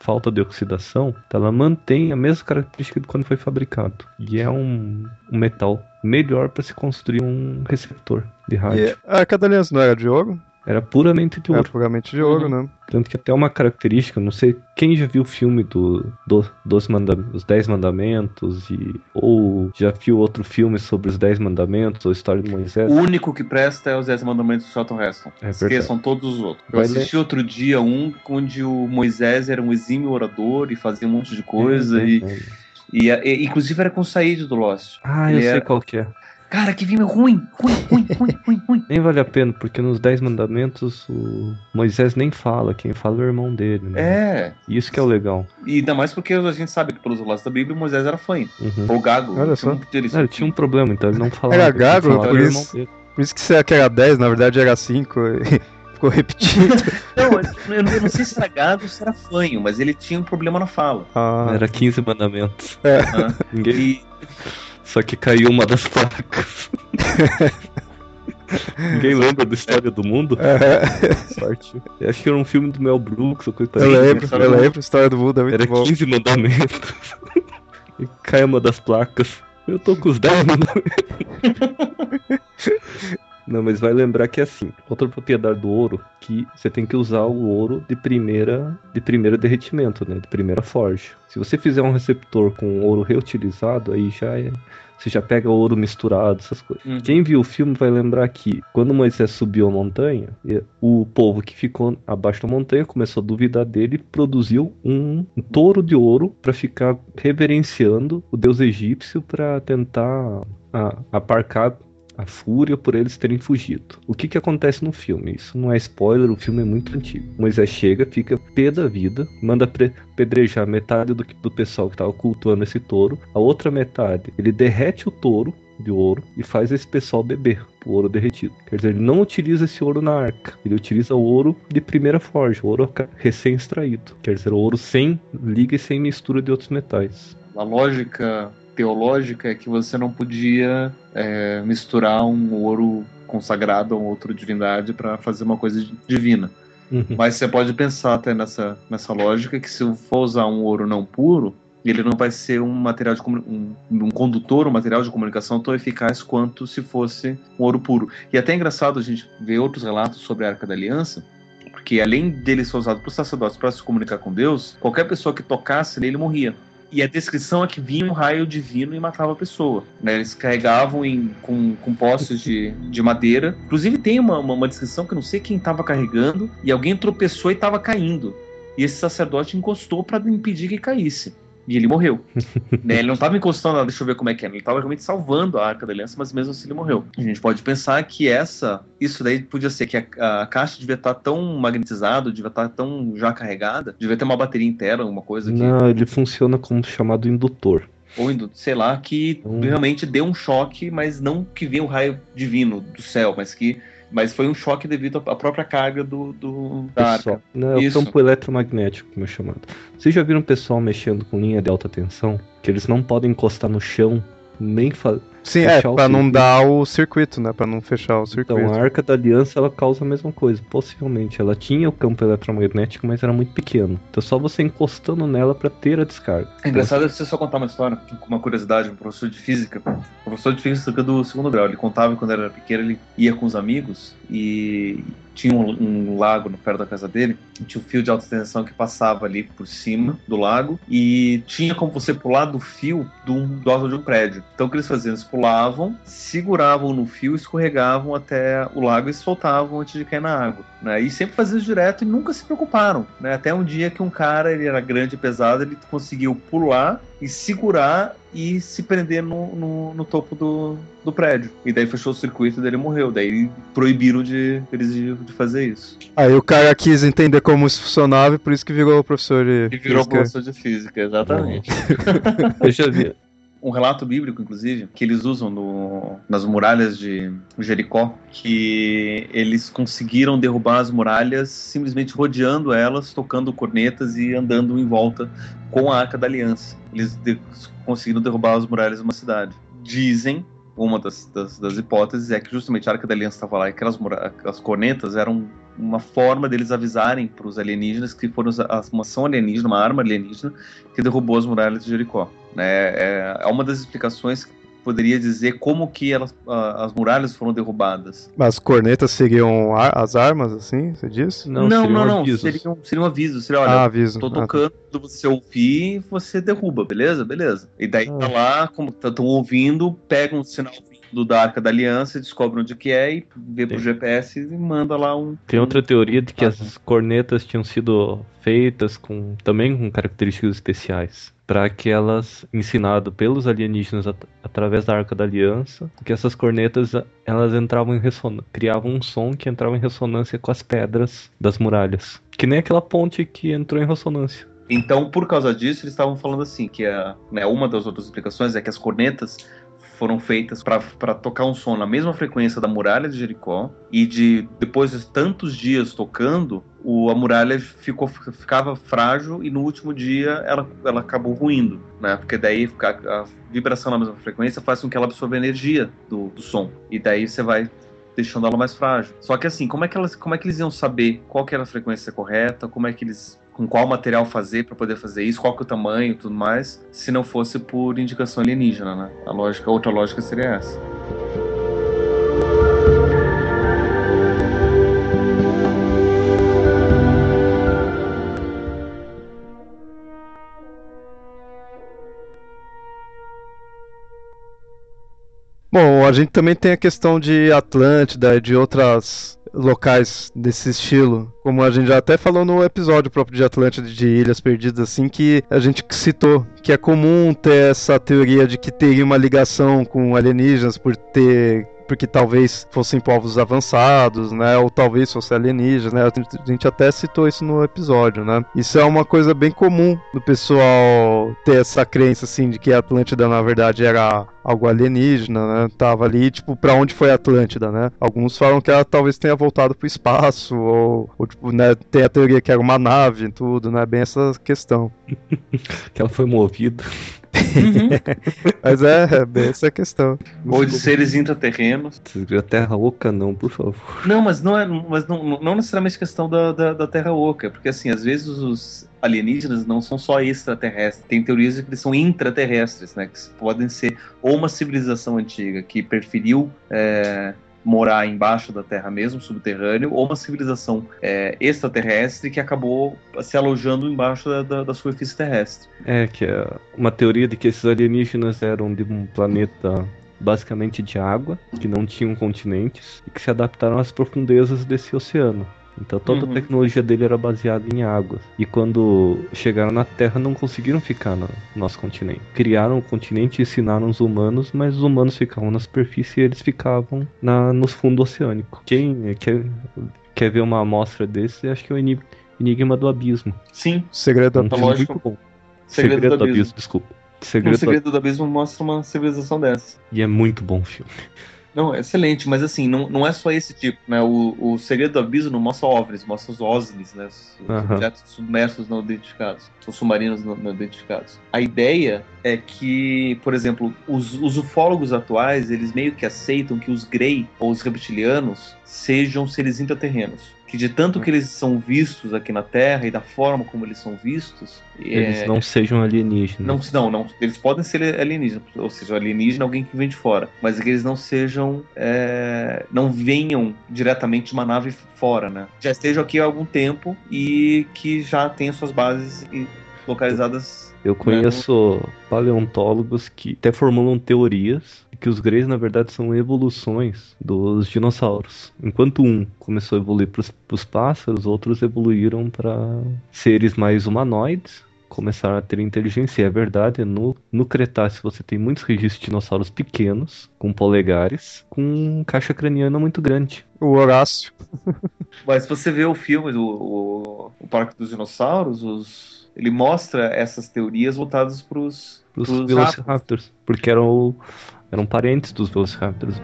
falta de oxidação, ela mantém a mesma característica de quando foi fabricado. E é um, um metal melhor para se construir um receptor de rádio. E a cadaliança não era de ouro? Era puramente de ouro. Era puramente de ouro, uhum. né? Tanto que até uma característica, não sei quem já viu o filme do, do dos manda, os Dez Mandamentos e ou já viu outro filme sobre os Dez Mandamentos ou a história de Moisés. O único que presta é os Dez Mandamentos do Charlton Heston. É Esqueçam todos os outros. Eu Vai assisti ler. outro dia um onde o Moisés era um exímio orador e fazia um monte de coisa é, e, é, e, e, inclusive era com o Said do Lost. Ah, Ele eu sei qual que é. Cara, que filme ruim, ruim, ruim, ruim, ruim, ruim. Nem vale a pena, porque nos Dez Mandamentos o Moisés nem fala, quem fala é o irmão dele, né? É, Isso que é o legal. e ainda mais porque a gente sabe que pelos relatos da Bíblia Moisés era fanho. Uhum. Ou gago. Olha tinha só. um. É, ele tinha um problema, então ele não falava. Era gago, falava por o isso-. Por isso que você que era 10, na verdade era 5. Ficou repetido. Não, eu, eu não sei se era gago ou se era fanho, mas ele tinha um problema na fala. Ah, Era 15 mandamentos. né? Ninguém... E Só que caiu uma das placas. Ninguém lembra da história do mundo? é, Sorte. Eu acho que era um filme do Mel Brooks ou coisa eu lembro, eu lembro. A história do Buda é muito Era bom. 15 mandamentos. e cai uma das placas. Eu tô com os 10 mandamentos. Não, mas vai lembrar que é assim, outra propriedade do ouro, que você tem que usar o ouro de primeira de primeiro derretimento, né? De primeira forja. Se você fizer um receptor com ouro reutilizado, aí já é. Você já pega ouro misturado, essas coisas. Uhum. Quem viu o filme vai lembrar que quando Moisés subiu a montanha, o povo que ficou abaixo da montanha começou a duvidar dele e produziu um, um touro de ouro para ficar reverenciando o deus egípcio para tentar a- aparcar a fúria por eles terem fugido. O que que acontece no filme? Isso não é spoiler, o filme é muito antigo. Moisés chega, fica pé da vida, manda pedrejar metade do, do pessoal que estava cultuando esse touro, a outra metade ele derrete o touro de ouro e faz esse pessoal beber o ouro derretido. Quer dizer, ele não utiliza esse ouro na arca, ele utiliza o ouro de primeira forja, o ouro recém-extraído. Quer dizer, o ouro sem liga e sem mistura de outros metais. A lógica teológica é que você não podia é, misturar um ouro consagrado a uma outra divindade para fazer uma coisa divina. Uhum. Mas você pode pensar até nessa, nessa lógica que se eu for usar um ouro não puro, ele não vai ser um material de um, um condutor, um material de comunicação tão eficaz quanto se fosse um ouro puro. E até é engraçado a gente ver outros relatos sobre a Arca da Aliança, porque além dele ser usado por sacerdotes para se comunicar com Deus, qualquer pessoa que tocasse nele morria. E a descrição é que vinha um raio divino e matava a pessoa. né? Eles carregavam em, com, com postes de, de madeira. Inclusive tem uma, uma, uma descrição que eu não sei quem estava carregando e alguém tropeçou e estava caindo. E esse sacerdote encostou para impedir que caísse. E ele morreu. Né, Ele não estava encostando, ah, deixa eu ver como é que é. Ele estava realmente salvando a Arca da Aliança, mas mesmo assim ele morreu. A gente pode pensar que essa, isso daí podia ser que a, a caixa devia estar tão magnetizada, devia estar tão já carregada, devia ter uma bateria interna, alguma coisa que Não, ele funciona como chamado indutor. ou indo, sei lá, que Hum. realmente deu um choque, mas não que veio um raio divino do céu, mas que mas foi um choque devido à própria carga do, do da arca. Não, é o campo eletromagnético, como é chamado. Vocês já viram pessoal mexendo com linha de alta tensão? Que eles não podem encostar no chão, nem fazer. Sim, é, pra não dar o circuito, né? Pra não fechar o circuito. Então, a Arca da Aliança ela causa a mesma coisa, possivelmente. Ela tinha o campo eletromagnético, mas era muito pequeno. Então, só você encostando nela pra ter a descarga. É engraçado você só contar uma história, uma curiosidade, um professor de física, um professor de física do segundo grau, ele contava que quando era pequeno, ele ia com os amigos e tinha um, um lago no perto da casa dele, tinha um fio de alta tensão que passava ali por cima do lago e tinha como você pular do fio do, do alto de um prédio. Então o que eles faziam? Eles pulavam, seguravam no fio, escorregavam até o lago e soltavam antes de cair na água. Né? E sempre faziam direto e nunca se preocuparam. Né? Até um dia que um cara, ele era grande e pesado, ele conseguiu pular e segurar e se prender no, no, no topo do, do prédio. E daí fechou o circuito e daí ele morreu. Daí proibiram de, eles de, de fazer isso. Aí o cara quis entender como isso funcionava e por isso que virou professor de E virou física. professor de física, exatamente. Eu já vi. Um relato bíblico, inclusive, que eles usam no- nas muralhas de Jericó, que eles conseguiram derrubar as muralhas simplesmente rodeando elas, tocando cornetas e andando em volta com a Arca da Aliança. Eles de- conseguiram derrubar as muralhas de uma cidade. Dizem, uma das, das- das hipóteses é que justamente a Arca da Aliança estava lá e aquelas as cornetas eram uma forma deles avisarem para os alienígenas que foram uma ação alienígena, uma arma alienígena que derrubou as muralhas de Jericó. né? É, é uma das explicações que poderia dizer como que elas, ah, as muralhas foram derrubadas. As cornetas seriam ar- as armas, assim, você disse? Não, seriam não, não. avisos. Seria um, seria um aviso. Seria, olha, ah, aviso. tô Ah, tá. tocando, você ouvir, você derruba, beleza? Beleza. E daí tá Ah. lá, como estão ouvindo, pega um sinal do da Arca da Aliança, descobre onde que é e vê pro. GPS e manda lá um. Tem outra teoria de que Ah, as cornetas tinham sido feitas com também com características especiais para que elas ensinado pelos alienígenas at- através da Arca da Aliança, que essas cornetas elas entravam em ressonância, criavam um som que entrava em ressonância com as pedras das muralhas, que nem aquela ponte que entrou em ressonância. Então, por causa disso, eles estavam falando assim, que a, né, uma das outras explicações é que as cornetas foram feitas para tocar um som na mesma frequência da muralha de Jericó e de depois de tantos dias tocando, o, a muralha ficou, ficava frágil e no último dia ela, ela acabou ruindo, né? Porque daí fica- a vibração na mesma frequência faz com que ela absorva a energia do, do som e daí você vai deixando ela mais frágil. Só que assim, como é que elas, como é que eles iam saber qual era a frequência correta, como é que eles com qual material fazer para poder fazer isso, qual que é o tamanho e tudo mais, se não fosse por indicação alienígena, né? A lógica, outra lógica seria essa. Bom, a gente também tem a questão de Atlântida e de outras locais desse estilo, como a gente já até falou no episódio próprio de Atlântida de Ilhas Perdidas, assim, que a gente citou, que é comum ter essa teoria de que teria uma ligação com alienígenas por ter porque talvez fossem povos avançados, né? Ou talvez fosse alienígenas, né? A gente até citou isso no episódio, né? Isso é uma coisa bem comum do pessoal ter essa crença, assim, de que a Atlântida, na verdade, era algo alienígena, né? Tava ali, tipo, pra onde foi a Atlântida, né? Alguns falam que ela talvez tenha voltado pro espaço, ou, ou tipo, né? Tem a teoria que era uma nave e tudo, né? Bem essa questão. Que ela foi movida. Mas é, é bem essa questão. Ou de seres intraterrenos. A Terra Oca não, por favor. Não, mas não é, mas não, não necessariamente questão da, da, da Terra Oca, porque assim, às vezes os alienígenas não são só extraterrestres, tem teorias de que eles são intraterrestres, né? Que podem ser ou uma civilização antiga que preferiu é, morar embaixo da Terra mesmo, subterrâneo, ou uma civilização é, extraterrestre que acabou se alojando embaixo da, da, da superfície terrestre. É, que é uma teoria de que esses alienígenas eram de um planeta basicamente de água, que não tinham continentes, e que se adaptaram às profundezas desse oceano. Então toda Uhum. a tecnologia dele era baseada em água. E quando chegaram na Terra não conseguiram ficar no nosso continente. Criaram o continente e ensinaram os humanos, mas os humanos ficavam na superfície e eles ficavam na, no fundo oceânico. Quem quer, quer ver uma amostra desse, acho que é o Eni- Enigma do Abismo. Sim, Segredo É da filme lógico. muito bom. Segredo, do Abismo. desculpa. O Segredo, do Segredo do Abismo mostra uma civilização dessa. E é muito bom o filme. Não, excelente, mas assim, não, não é só esse tipo, né? O, o Segredo do Abismo não mostra OVNIs, mostra os OSNIs, né? Os Aham. objetos submersos não identificados, os submarinos não, não identificados. A ideia é que, por exemplo, os, os ufólogos atuais, eles meio que aceitam que os Grey, ou os reptilianos, sejam seres intraterrenos. Que de tanto que eles são vistos aqui na Terra e da forma como eles são vistos... Eles é, não sejam alienígenas. não, não, não. Eles podem ser alienígenas, ou seja, alienígena é alguém que vem de fora, mas é que eles não sejam, é, não venham diretamente de uma nave fora, né? Já estejam aqui há algum tempo e que já tenham suas bases localizadas. Eu conheço paleontólogos que até formulam teorias que os greys, na verdade, são evoluções dos dinossauros. Enquanto um começou a evoluir para os pássaros, outros evoluíram para seres mais humanoides, começaram a ter inteligência. E é verdade, no, no Cretáceo você tem muitos registros de dinossauros pequenos, com polegares, com caixa craniana muito grande. O Horácio. Mas se você vê o filme do o, o Parque dos Dinossauros, os- ele mostra essas teorias voltadas para os Velociraptors, porque eram, eram parentes dos Velociraptors.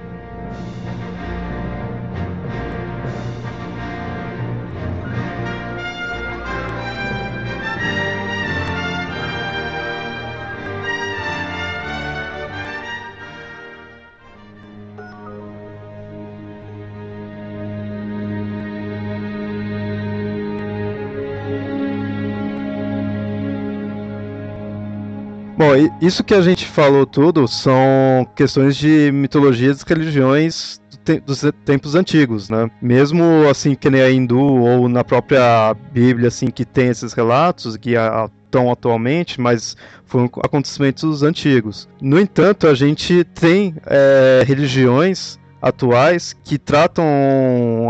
Bom, isso que a gente falou tudo são questões de mitologias e religiões dos tempos antigos, né? Mesmo assim que nem a hindu ou na própria Bíblia assim que tem esses relatos que a tão atualmente, mas foram acontecimentos antigos. No entanto, a gente tem é, religiões atuais que tratam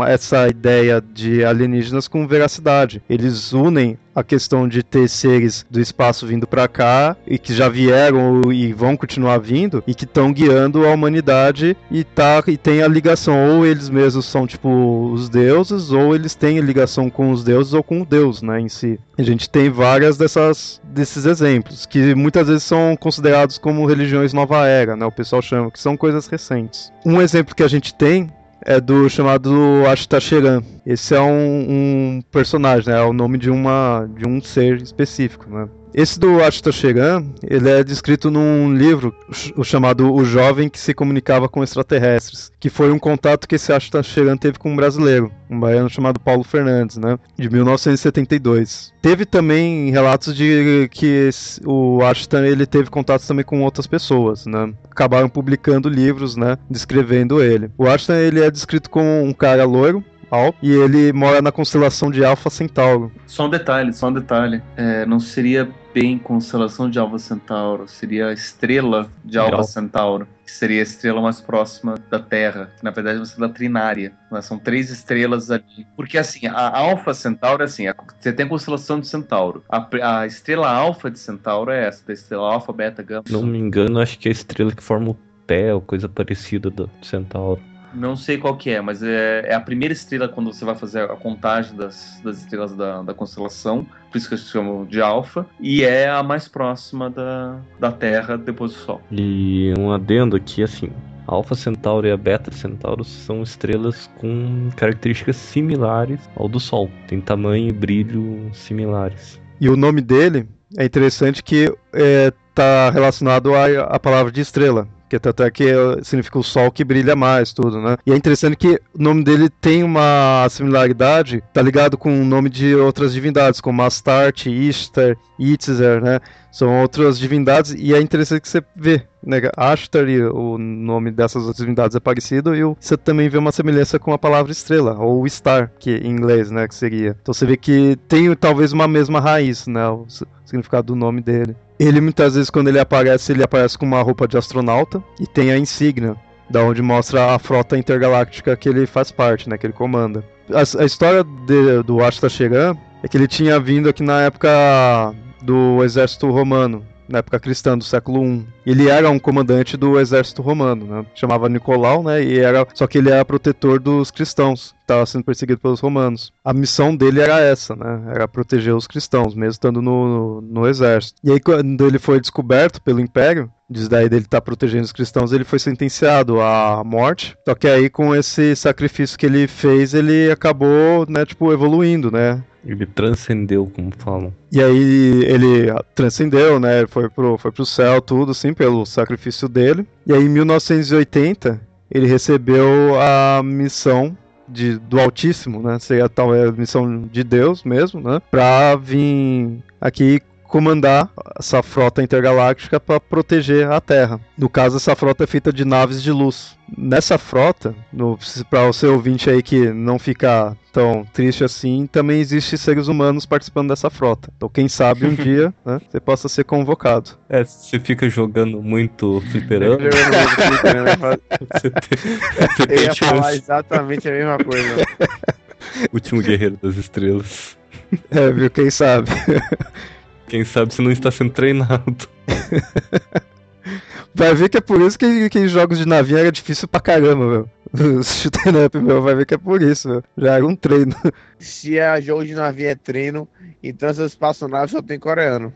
essa ideia de alienígenas com veracidade. Eles unem a questão de ter seres do espaço vindo para cá e que já vieram e vão continuar vindo e que estão guiando a humanidade e tá e tem a ligação ou eles mesmos são tipo os deuses ou eles têm ligação com os deuses ou com o Deus, né, em si. A gente tem várias dessas desses exemplos que muitas vezes são considerados como religiões nova era, né? O pessoal chama que são coisas recentes. Um exemplo que a gente tem é do chamado Ashtasheran. Esse é um, um, personagem, né? É o nome de, uma, de um ser específico, né? Esse do Ashtasheran, ele é descrito num livro chamado O Jovem que se comunicava com extraterrestres, que foi um contato que esse Ashtasheran teve com um brasileiro, um baiano chamado Paulo Fernandes, né, de 1972. Teve também relatos de que o Ashton ele teve contatos também com outras pessoas, né? Acabaram publicando livros, né, descrevendo ele. O Ashton ele é descrito como um cara loiro, e ele mora na constelação de Alpha Centauro. Só um detalhe, só um detalhe. É, não seria bem constelação de Alpha Centauro, seria a estrela de Legal. Centauro, que seria a estrela mais próxima da Terra, que na verdade é uma estrela trinária. Né? São três estrelas ali. Porque assim, a Alpha Centauro é assim, você tem a constelação de Centauro. A, a estrela Alpha de Centauro é essa, da estrela Alpha, Beta, Gama. Não me engano, acho que é a estrela que forma o pé ou coisa parecida do Centauro. Não sei qual que é, mas é, é, a primeira estrela quando você vai fazer a contagem das, das estrelas da, da constelação, por isso que eles chamam de Alfa, e é a mais próxima da, da Terra depois do Sol. E um adendo aqui, assim, Alpha Centauri e a Beta Centauro são estrelas com características similares ao do Sol, tem tamanho e brilho similares. E o nome dele é interessante que está é, relacionado à, à palavra de estrela, que tanto é que significa o sol que brilha mais, tudo, né? E é interessante que o nome dele tem uma similaridade, tá ligado com o nome de outras divindades, como Astarte, Ishtar, Itzer, né? São outras divindades, e é interessante que você vê, né? Ashtar, o nome dessas outras divindades é parecido, e você também vê uma semelhança com a palavra estrela, ou star, que em inglês, né, que seria. Então você vê que tem talvez uma mesma raiz, né, o significado do nome dele. Ele muitas vezes quando ele aparece, ele aparece com uma roupa de astronauta e tem a insígnia, da onde mostra a frota intergaláctica que ele faz parte, né, que ele comanda. A, a história de, do Ashta Sheran é que ele tinha vindo aqui na época do exército romano, na época cristã do século I. Ele era um comandante do exército romano, né? Chamava Nicolau, né? E era só que ele era protetor dos cristãos, estava sendo perseguido pelos romanos. A missão dele era essa, né? Era proteger os cristãos, mesmo estando no, no, exército. E aí quando ele foi descoberto pelo império, diz daí dele estar tá protegendo os cristãos, ele foi sentenciado à morte. Só que aí com esse sacrifício que ele fez, ele acabou, né, tipo, evoluindo, né? Ele transcendeu, como falam. E aí ele transcendeu, né? Foi pro, foi pro céu, tudo, assim, pelo sacrifício dele. E aí em 1980 ele recebeu a missão de, do Altíssimo, né? Seria tal é a missão de Deus mesmo, né? Pra vir aqui comandar essa frota intergaláctica para proteger a Terra. No caso, essa frota é feita de naves de luz. Nessa frota, para o seu ouvinte aí que não fica tão triste assim, também existe seres humanos participando dessa frota. Então, quem sabe um dia né, você possa ser convocado. É, você fica jogando muito fliperama. você tem, Eu ia falar exatamente a mesma coisa. Último Guerreiro das Estrelas. É, viu? Quem sabe? Quem sabe se não está sendo treinado. Vai ver que é por isso que, que jogos de navinha era difícil pra caramba, meu. Shooting up, meu, vai ver que é por isso, meu. Já era um treino. Se é jogo de navinha é treino, então essas espaçonaves só tem coreano.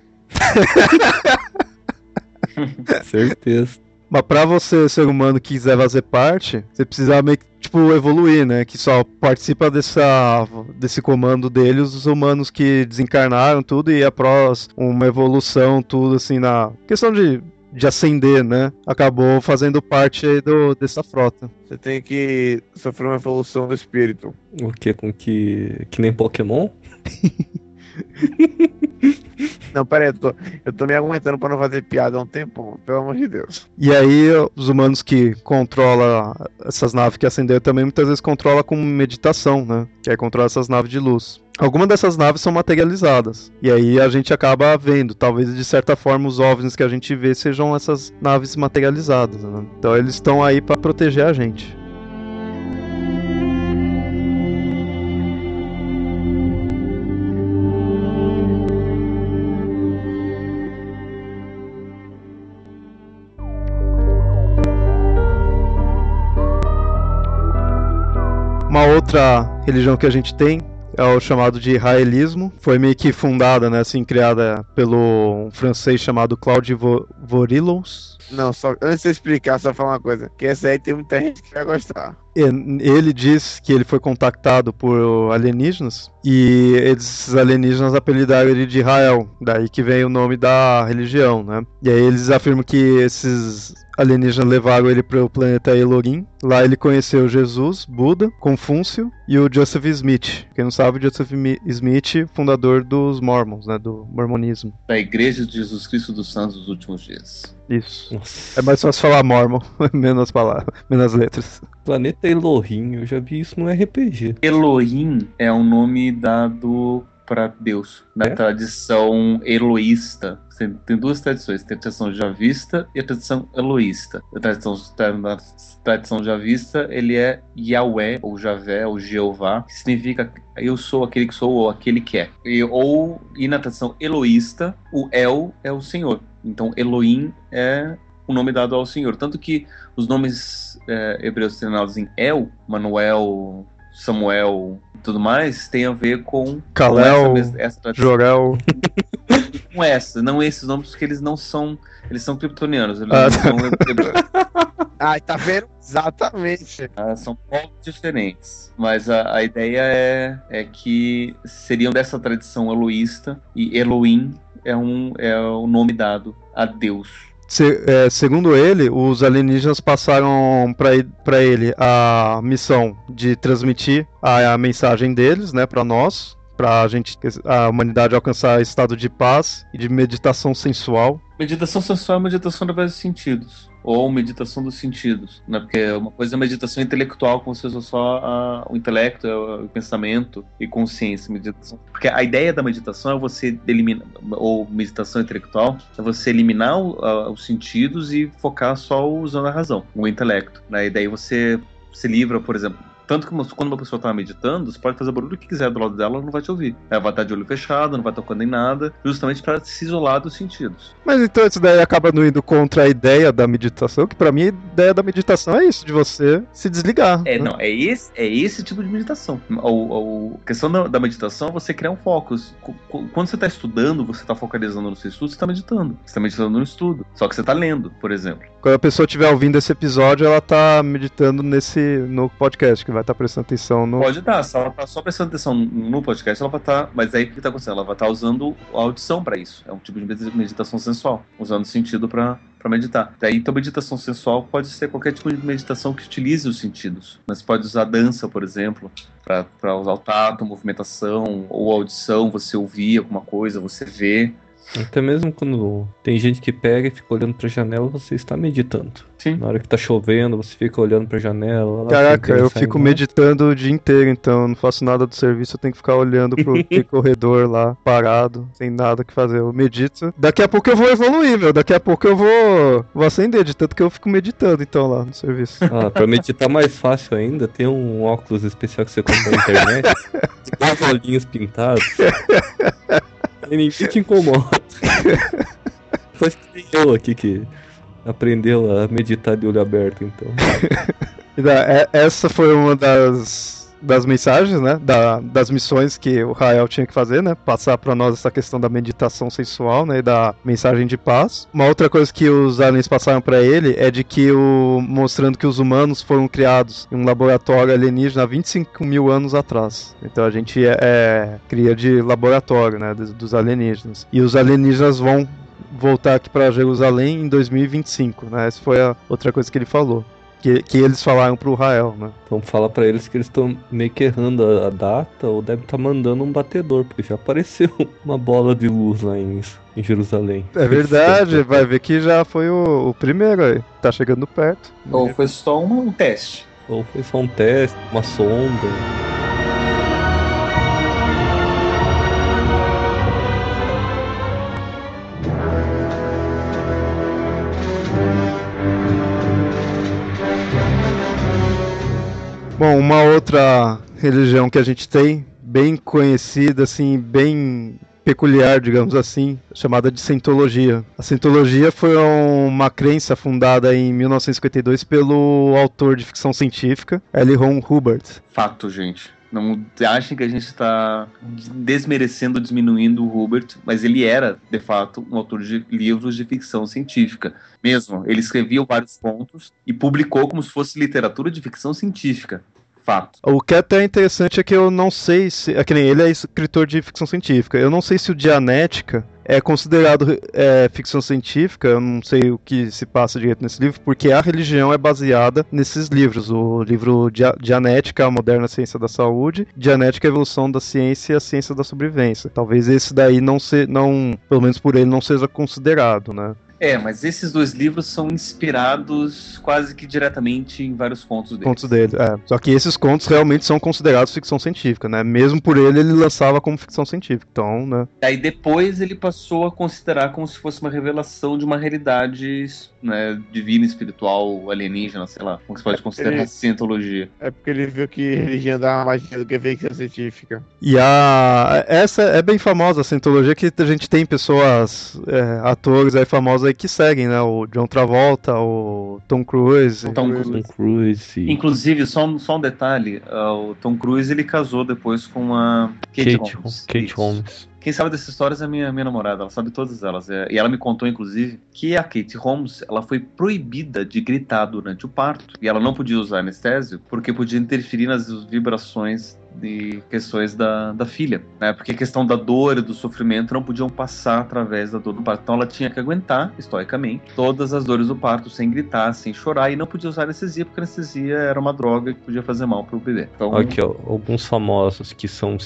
Certeza. Mas pra você, ser humano, que quiser fazer parte, você precisa meio que, tipo, evoluir, né? Que só participa dessa, desse comando dele os humanos que desencarnaram tudo e após uma evolução, tudo assim, na questão de, de ascender, né? Acabou fazendo parte aí do, dessa frota. Você tem que sofrer uma evolução do espírito. O que? Com que. Que nem Pokémon? Não, peraí, eu tô, eu tô me aguentando pra não fazer piada há um tempo, pelo amor de Deus. E aí, os humanos que controlam essas naves que acenderam também muitas vezes controlam com meditação, né? Que é controlar essas naves de luz. Algumas dessas naves são materializadas. E aí a gente acaba vendo, talvez de certa forma os OVNIs que a gente vê sejam essas naves materializadas. Né? Então eles estão aí para proteger a gente. Outra religião que a gente tem é o chamado de israelismo. Foi meio que fundada, né, assim, criada pelo um francês chamado Claude Vorilos. Não, só antes de eu explicar, só falar uma coisa. Que essa aí tem muita gente que vai gostar. Ele diz que ele foi contactado por alienígenas e esses alienígenas apelidaram ele de Israel, daí que vem o nome da religião, né? E aí eles afirmam que esses alienígenas levaram ele para o planeta Elohim. Lá ele conheceu Jesus, Buda, Confúcio e o Joseph Smith. Quem não sabe, Joseph Smith, fundador dos Mormons, né, do mormonismo. Da Igreja de Jesus Cristo dos Santos dos Últimos Dias. Isso. Nossa. É mais fácil falar Mormon, menos palavras, menos letras. Planeta Elohim, eu já vi isso no RPG. Elohim é um nome dado para Deus, na é? tradição eloísta. Tem duas tradições, tem a tradição javista e a tradição eloísta. A tradição, na tradição javista, ele é Yahweh, ou Javé, ou Jeová, que significa eu sou aquele que sou, ou aquele que é. E, ou, e na tradição eloísta, o El é o Senhor. Então, Elohim é o nome dado ao Senhor. Tanto que os nomes é, hebreus treinados em El, Manuel, Samuel e tudo mais, tem a ver com, Kalel, com essa, essa Jorel. com essa, não esses nomes, porque eles não são. Eles são kryptonianos. Eles ah, não são Ai, tá vendo? Exatamente. Ah, são povos diferentes. Mas a, a ideia é, é que seriam dessa tradição eloísta, e Elohim é, um, é o nome dado a Deus. Se, é, segundo ele, os alienígenas passaram para ele a missão de transmitir a, a mensagem deles, né, para nós, para a gente, a humanidade alcançar estado de paz e de meditação sensual. Meditação sensual é meditação de vários sentidos ou meditação dos sentidos, né? Porque uma coisa é meditação intelectual, como se fosse só a, o intelecto, o pensamento e consciência. Meditação. Porque a ideia da meditação é você eliminar, ou meditação intelectual, é você eliminar o, a, os sentidos e focar só usando a razão, o intelecto. Né? E daí você se livra, por exemplo, tanto que quando uma pessoa tá meditando, você pode fazer o barulho que quiser do lado dela, ela não vai te ouvir. Ela vai estar de olho fechado, não vai tocando em nada, justamente para se isolar dos sentidos. Mas então isso daí acaba não indo contra a ideia da meditação, que para mim a ideia da meditação é isso, de você se desligar. É, né? não, é esse, é esse tipo de meditação. A questão da, da, meditação é você criar um foco. Quando você tá estudando, você tá focalizando no seu estudo, você tá meditando. Você tá meditando no estudo. Só que você tá lendo, por exemplo. Quando a pessoa estiver ouvindo esse episódio, ela tá meditando nesse no podcast, que vai estar tá prestando atenção no. Pode estar, se ela tá só prestando atenção no podcast, ela vai estar. Tá, mas aí o que está acontecendo? Ela vai estar tá usando a audição para isso. É um tipo de meditação sensual, usando o sentido para para meditar. Daí, então, meditação sensual pode ser qualquer tipo de meditação que utilize os sentidos. Mas pode usar dança, por exemplo, para usar o tato, movimentação, ou audição, você ouvir alguma coisa, você vê. Até mesmo quando tem gente que pega e fica olhando pra janela, você está meditando. Sim. Na hora que tá chovendo, você fica olhando pra janela. Caraca, eu fico meditando o dia inteiro, então não faço nada do serviço, eu tenho que ficar olhando pro corredor lá, parado, sem nada que fazer. Eu medito. Daqui a pouco eu vou evoluir, meu. Daqui a pouco eu vou, vou acender, de tanto que eu fico meditando, então, lá no serviço. Ah, pra meditar mais fácil ainda, tem um óculos especial que você compra na internet. com olhinhos pintados. E ninguém te incomoda. Foi que eu aqui que aprendeu a meditar de olho aberto, então. É, essa foi uma das das mensagens, né? Da, das missões que o Rael tinha que fazer, né? Passar para nós essa questão da meditação sensual, né? E da mensagem de paz. Uma outra coisa que os aliens passaram para ele é de que o mostrando que os humanos foram criados em um laboratório alienígena há 25 mil anos atrás. Então a gente é, é cria de laboratório, né? Dos, dos alienígenas. E os alienígenas vão voltar aqui para Jerusalém em 2025, né? Essa foi a outra coisa que ele falou. Que, que eles falaram pro Rael, né? Então fala pra eles que eles estão meio que errando a, a data, ou deve estar mandando um batedor, porque já apareceu uma bola de luz lá em, em Jerusalém. É verdade, vai ver que já foi o, o primeiro aí. Tá chegando perto. Ou foi só um, um teste. Ou foi só um teste, uma sonda. Bom, uma outra religião que a gente tem, bem conhecida, assim, bem peculiar, digamos assim, chamada de Scientologia. A Scientologia foi uma crença fundada em 1952 pelo autor de ficção científica, L. Ron Hubbard. Fato, gente. Não achem que a gente está desmerecendo, diminuindo o Hubert, mas ele era, de fato, um autor de livros de ficção científica. Mesmo, ele escrevia vários contos e publicou como se fosse literatura de ficção científica. Fato. O que é até interessante é que eu não sei se. É que nem ele é escritor de ficção científica. Eu não sei se o Dianética é considerado é, ficção científica, eu não sei o que se passa direito nesse livro, porque a religião é baseada nesses livros. O livro Dia Dianética, a Moderna Ciência da Saúde, Dianética, a Evolução da Ciência e a Ciência da Sobrevivência. Talvez esse daí não se, não, pelo menos por ele, não seja considerado, né? É, mas esses dois livros são inspirados quase que diretamente em vários contos dele. Contos dele, é. Só que esses contos realmente são considerados ficção científica, né? Mesmo por ele, ele lançava como ficção científica. Então, né? Aí depois ele passou a considerar como se fosse uma revelação de uma realidade né, divina, espiritual, alienígena, sei lá. Como se pode considerar Ele- a cientologia. É porque ele viu que religião dava mais dinheiro do que ficção científica. E a essa é bem famosa a Scientologia que a gente tem pessoas, é, atores aí famosos aí que seguem, né? O John Travolta, o Tom Cruise. Tom Tom Cruise. Cruise. e Inclusive, só um, só um detalhe, ah, o Tom Cruise ele casou depois com a Kate, Kate, Holmes. Kate Isso. Holmes. Quem sabe dessas histórias é minha, minha namorada, ela sabe todas elas. É, e ela me contou, inclusive, que a Kate Holmes ela foi proibida de gritar durante o parto. E ela não podia usar anestésio porque podia interferir nas vibrações de questões da, da filha. Né? Porque a questão da dor e do sofrimento não podiam passar através da dor do parto. Então ela tinha que aguentar, historicamente, todas as dores do parto sem gritar, sem chorar. E não podia usar anestesia porque a anestesia era uma droga que podia fazer mal pro bebê. Então, Aqui, ó, alguns famosos que são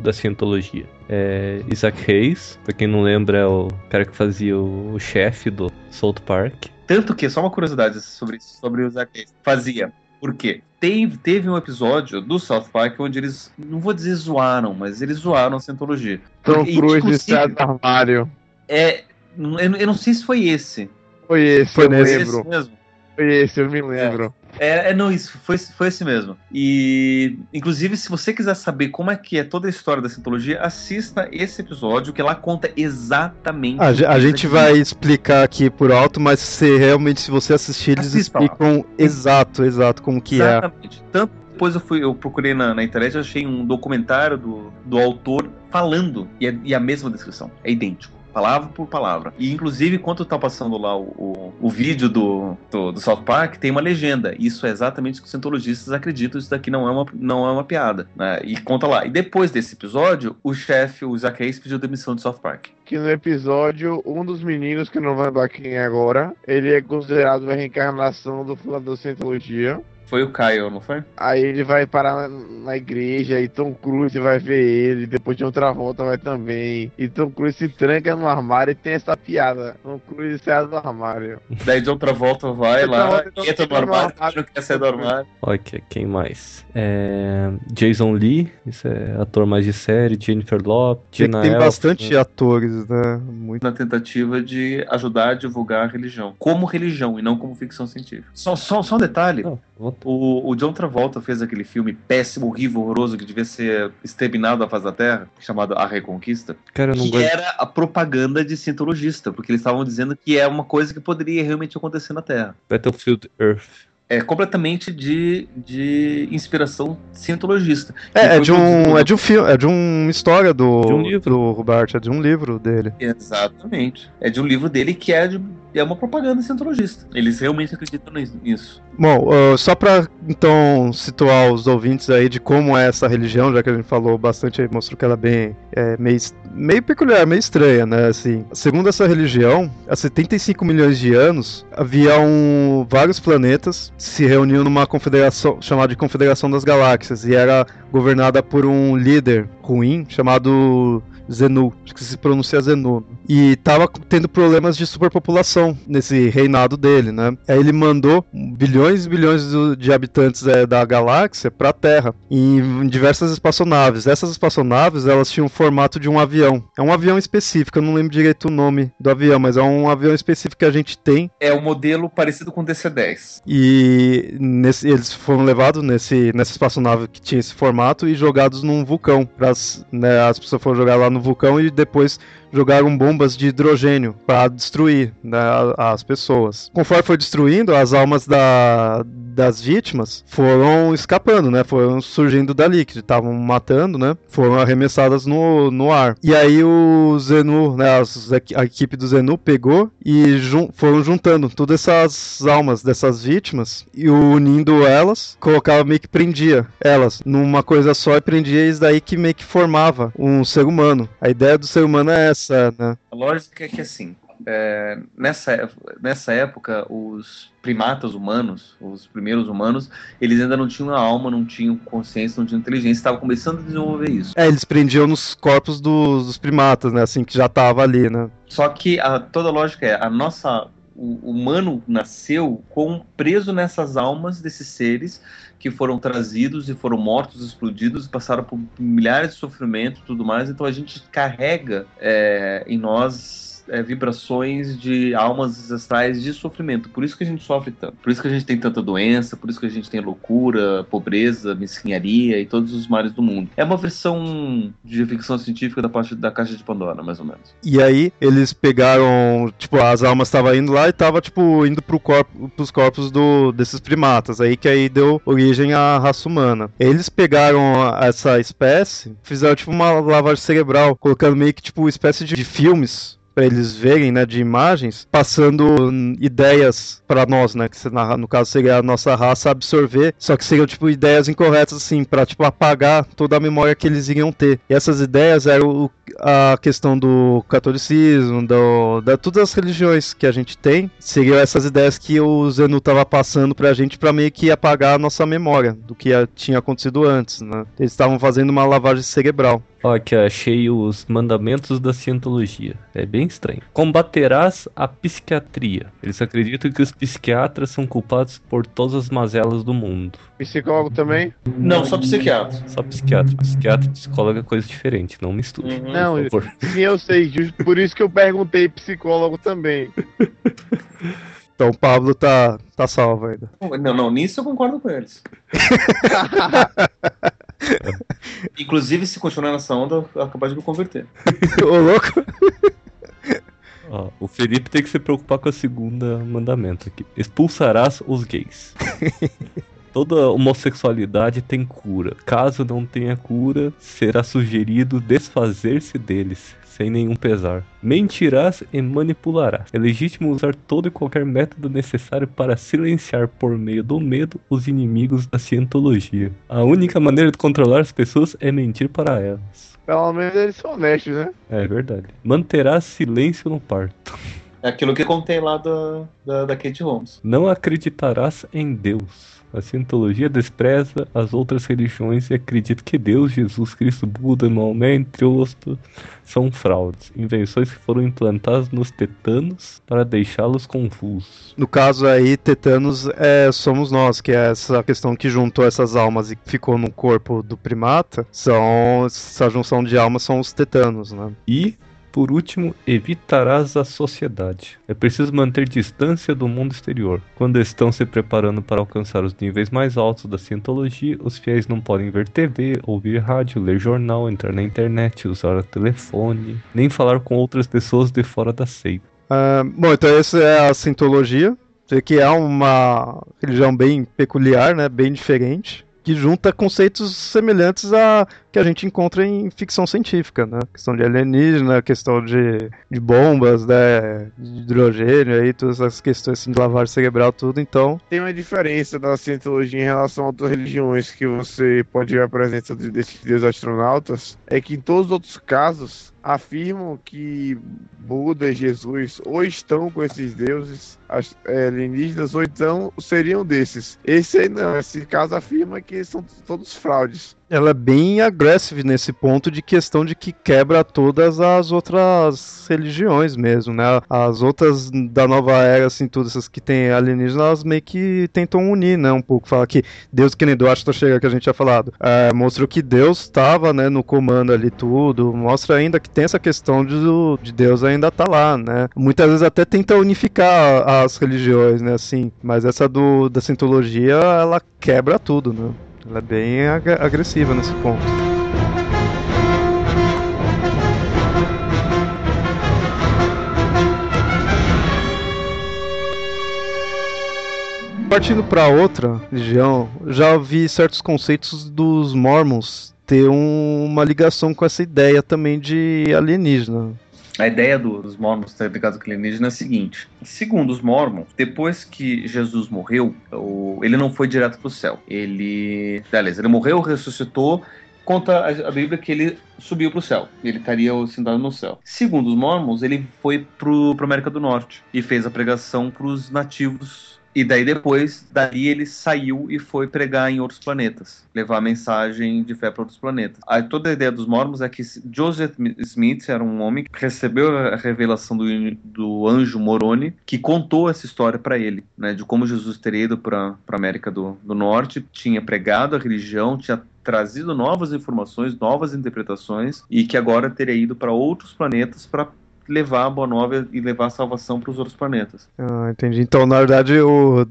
da cientologia. É, Isaac Hayes, pra quem não lembra, é o cara que fazia o, o chefe do South Park. Tanto que, só uma curiosidade sobre isso, sobre o Zack Hayes. Fazia. Por quê? Teve, teve um episódio do South Park onde eles, não vou dizer zoaram, mas eles zoaram a Scientologia. Tom E, Cruise sai do armário. É, eu, eu não sei se foi esse. Foi esse, Foi eu me nesse. Esse lembro. mesmo. Foi esse, eu me lembro. É, é, não, isso, foi, foi esse mesmo. E, inclusive, se você quiser saber como é que é toda a história da Scientologia, assista esse episódio, que lá conta exatamente. A, a gente vai explicar aqui por alto, mas se realmente, se você assistir, eles Assista lá. explicam exato, exato como que é. Exatamente. Tanto depois eu fui, eu procurei na, na internet, eu achei um documentário do, do autor falando e, é, e a mesma descrição. É idêntico. Palavra por palavra. E inclusive, enquanto tá passando lá o, o, o vídeo do, do, do South Park, tem uma legenda. Isso é exatamente o que os cientologistas acreditam. Isso daqui não é uma, não é uma piada. Né? E conta lá. E depois desse episódio, o chefe, o Isaac Hayes, pediu demissão de South Park. Que no episódio, um dos meninos, que não vou lembrar quem é agora, ele é considerado a reencarnação do fundador da Scientologia. Foi o Kyle, não foi? Aí ele vai parar na, igreja e Tom Cruise vai ver ele, depois de outra volta vai também. E Tom Cruise se tranca no armário e tem essa piada. Tom Cruise sai do armário. Daí de outra volta vai Outra lá, volta, entra no no armário, armário. não quer sair do armário. Olha aqui, quem mais? É, Jason Lee, esse é ator mais de série, Jennifer Lopez, Tem, bastante atores, né? Muito. na tentativa de ajudar a divulgar a religião como religião e não como ficção científica. Só, só, só um detalhe: Não, vou- o, o John Travolta fez aquele filme péssimo, horrível, horroroso que devia ser exterminado da face da Terra, chamado A Reconquista, Cara, que gosto. era a propaganda de cientologista, porque eles estavam dizendo que é uma coisa que poderia realmente acontecer na Terra. Battlefield Earth. É completamente de, de inspiração cientologista. É, é de um, é de um filme, é de uma história do, De um livro. do Robert, é de um livro dele. Exatamente. É de um livro dele que é, de, é uma propaganda cientologista. Eles realmente acreditam nisso. Bom, ah, só pra então situar os ouvintes aí de como é essa religião, já que a gente falou bastante aí, mostrou que ela é bem é, meio, meio peculiar, meio estranha, né? Assim, segundo essa religião, há 75 milhões de anos haviam vários planetas se reuniu numa confederação chamada de Confederação das Galáxias e era governada por um líder ruim chamado Zenu, acho que se pronuncia Zenu, e tava tendo problemas de superpopulação nesse reinado dele, né? Aí ele mandou bilhões e bilhões de habitantes é, da galáxia para a Terra em diversas espaçonaves. Essas espaçonaves elas tinham o formato de um avião. É um avião específico, eu não lembro direito o nome do avião, mas é um avião específico que a gente tem. É um modelo parecido com o DC-10. E nesse, eles foram levados nesse, nessa espaçonave que tinha esse formato e jogados num vulcão. Pras, né, as pessoas foram jogar lá no vulcão e depois jogaram bombas de hidrogênio para destruir né, as pessoas. Conforme foi destruindo, as almas da, das vítimas foram escapando, né? Foram surgindo dali, que estavam matando, né? Foram arremessadas no, no ar. E aí o Zenu, né? A equipe do Zenu pegou e jun, foram juntando todas essas almas dessas vítimas e unindo elas, colocava meio que prendia elas numa coisa só e prendia isso daí que meio que formava um ser humano. A ideia do ser humano é essa né? A lógica é que assim, é, nessa, nessa época, os primatas humanos, os primeiros humanos, eles ainda não tinham alma, não tinham consciência, não tinham inteligência, estavam começando a desenvolver isso. É, eles prendiam nos corpos dos, dos primatas, né? Assim, que já tava ali, né? Só que a, toda a lógica é, a nossa o humano nasceu com preso nessas almas desses seres que foram trazidos e foram mortos, explodidos, passaram por milhares de sofrimentos tudo mais. Então a gente carrega é, em nós é, vibrações de almas ancestrais de sofrimento. Por isso que a gente sofre tanto. Por isso que a gente tem tanta doença, por isso que a gente tem loucura, pobreza, mesquinharia e todos os males do mundo. É uma versão de ficção científica da parte da caixa de Pandora, mais ou menos. E aí eles pegaram, tipo, as almas estavam indo lá e tava, tipo, indo pro corpo, pros corpos do, desses primatas. Aí que aí deu origem à raça humana. Eles pegaram essa espécie, fizeram, tipo, uma lavagem cerebral, colocando meio que, tipo, espécie de filmes para eles verem, né, de imagens, passando ideias para nós, né, que no caso seria a nossa raça absorver, só que seriam tipo ideias incorretas assim, para tipo apagar toda a memória que eles iriam ter. E essas ideias eram a questão do catolicismo, do, da todas as religiões que a gente tem, seriam essas ideias que o Zenu tava passando pra gente para meio que apagar a nossa memória do que tinha acontecido antes, né? Eles estavam fazendo uma lavagem cerebral. Aqui achei os mandamentos da cientologia. É bem estranho. Combaterás a psiquiatria. Eles acreditam que os psiquiatras são culpados por todas as mazelas do mundo. Psicólogo também? Não, só psiquiatra. Só psiquiatra. Psiquiatra e psicólogo é coisa diferente, não misture. Uhum. Não, sim, eu sei. Por isso que eu perguntei psicólogo também. Então o Pablo tá, tá salvo ainda. Não, não, nisso eu concordo com eles. Inclusive, se continuar nessa onda, eu capaz de me converter. Ô, louco! Ó, o Felipe tem que se preocupar com a segunda mandamento aqui. Expulsarás os gays. Toda homossexualidade tem cura. Caso não tenha cura, será sugerido desfazer-se deles sem nenhum pesar. Mentirás e manipularás. É legítimo usar todo e qualquer método necessário para silenciar por meio do medo os inimigos da cientologia. A única maneira de controlar as pessoas é mentir para elas. Pelo menos eles são honestos, né? É verdade. Manterás silêncio no parto. É aquilo que contei lá da, da, da Kate Holmes. Não acreditarás em Deus. A cientologia despreza as outras religiões e acredita que Deus, Jesus Cristo, Buda, Maomé, entre outros, são fraudes, invenções que foram implantadas nos tetanos para deixá-los confusos. No caso aí, tetanos é, somos nós, que é essa questão que juntou essas almas e ficou no corpo do primata, são essa junção de almas são os tetanos, né? E por último, evitarás a sociedade. É preciso manter distância do mundo exterior. Quando estão se preparando para alcançar os níveis mais altos da cientologia, os fiéis não podem ver TV, ouvir rádio, ler jornal, entrar na internet, usar o telefone, nem falar com outras pessoas de fora da seita. Uh, bom, então essa é a cientologia, que é uma religião bem peculiar, né, bem diferente que junta conceitos semelhantes a que a gente encontra em ficção científica, né? Questão de alienígena, questão de, de bombas, né? De hidrogênio aí, todas essas questões assim, de lavagem cerebral, tudo, então. Tem uma diferença da cientologia em relação a outras religiões que você pode ver a presença desses deuses astronautas, é que em todos os outros casos afirmam que Buda e Jesus ou estão com esses deuses é, alienígenas ou então seriam desses. Esse aí não, esse caso afirma que são todos fraudes ela é bem agressiva nesse ponto de questão de que quebra todas as outras religiões mesmo, né? As outras da nova era, assim, todas essas que tem alienígenas, elas meio que tentam unir, né? Um pouco. Fala que Deus, que nem do Astro chega que a gente tinha falado, é, mostrou que Deus estava, né, no comando ali tudo, mostra ainda que tem essa questão de, de Deus ainda tá lá, né? Muitas vezes até tenta unificar as religiões, né, assim, mas essa do, da Scientologia, ela quebra tudo, né? Ela é bem ag agressiva nesse ponto. Partindo para outra religião, já vi certos conceitos dos Mormons ter um, uma ligação com essa ideia também de alienígena. A ideia do, dos mormons ter ligado com alienígena é a seguinte: segundo os mormons, depois que Jesus morreu, o, ele não foi direto para o céu. Ele, beleza, ele morreu, ressuscitou. Conta a, Bíblia que ele subiu para o céu. Ele estaria sentado no céu. Segundo os mormons, ele foi para a América do Norte e fez a pregação para os nativos e daí depois, dali ele saiu e foi pregar em outros planetas, levar a mensagem de fé para outros planetas. Aí toda a ideia dos mormons é que Joseph Smith era um homem que recebeu a revelação do, do anjo Moroni, que contou essa história para ele, né, de como Jesus teria ido para a América do, do Norte, tinha pregado a religião, tinha trazido novas informações, novas interpretações e que agora teria ido para outros planetas para levar a Boa Nova e levar a salvação para os outros planetas. Ah, entendi. Então, na verdade, o,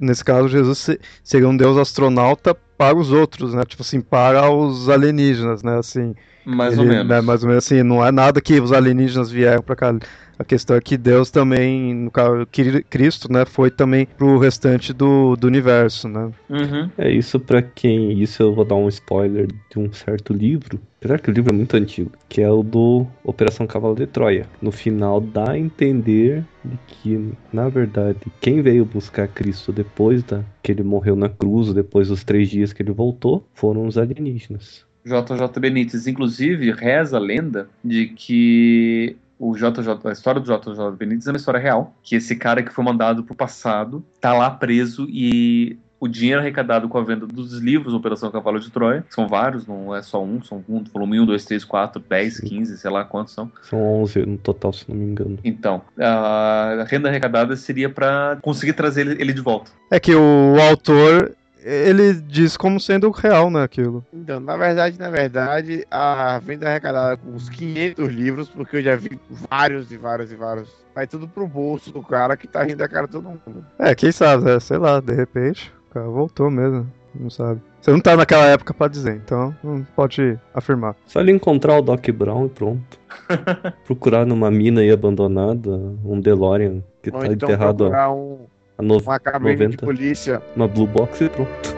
nesse caso, Jesus seria um deus astronauta para os outros, né? Tipo assim, para os alienígenas, né? Assim, mais ele, ou menos. Né, mais ou menos assim, não é nada que os alienígenas vieram para cá. A questão é que Deus também, no caso, Cristo, né, foi também pro restante do, do universo, né? Uhum. É isso para quem. Isso eu vou dar um spoiler de um certo livro. Apesar que o livro é muito antigo, que é o do Operação Cavalo de Troia. No final dá a entender de que, na verdade, quem veio buscar Cristo depois da que ele morreu na cruz, depois dos três dias que ele voltou, foram os alienígenas. JJ Benítez, inclusive, reza a lenda de que o JJ, a história do JJ Benítez é uma história real, que esse cara que foi mandado pro passado tá lá preso e o dinheiro arrecadado com a venda dos livros Operação Cavalo de Troia, são vários, não é só um, são um, volume 1, 2, 3, 4, 10, Sim. 15, sei lá quantos são. São 11 no total, se não me engano. Então, a renda arrecadada seria para conseguir trazer ele, ele de volta. É que o autor ele diz como sendo real, né, aquilo. Então, na verdade, na verdade, a venda arrecadada com uns 500 livros, porque eu já vi vários e vários e vários, vai tudo pro bolso do cara que tá rindo da cara de todo mundo. É, quem sabe, né? sei lá, de repente, o cara voltou mesmo, não sabe. Você não tá naquela época para dizer, então não pode afirmar. Só ele encontrar o Doc Brown e pronto. Procurar numa mina aí abandonada, um DeLorean que Ou tá então enterrado. Procurar um a no... uma cabine 90, de polícia. Uma Blue Box e pronto.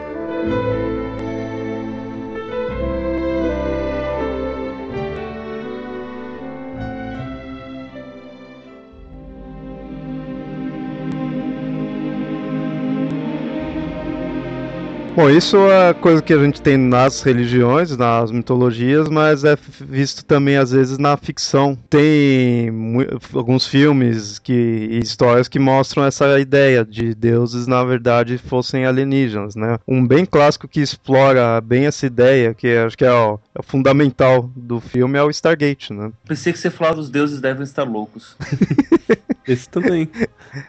Bom, isso é coisa que a gente tem nas religiões, nas mitologias, mas é visto também às vezes na ficção. Tem alguns filmes que, e histórias que mostram essa ideia de deuses na verdade fossem alienígenas, né? Um bem clássico que explora bem essa ideia, que acho que é, ó, é o fundamental do filme, é o Stargate, né? Pensei que você falava os deuses devem estar loucos. Esse também.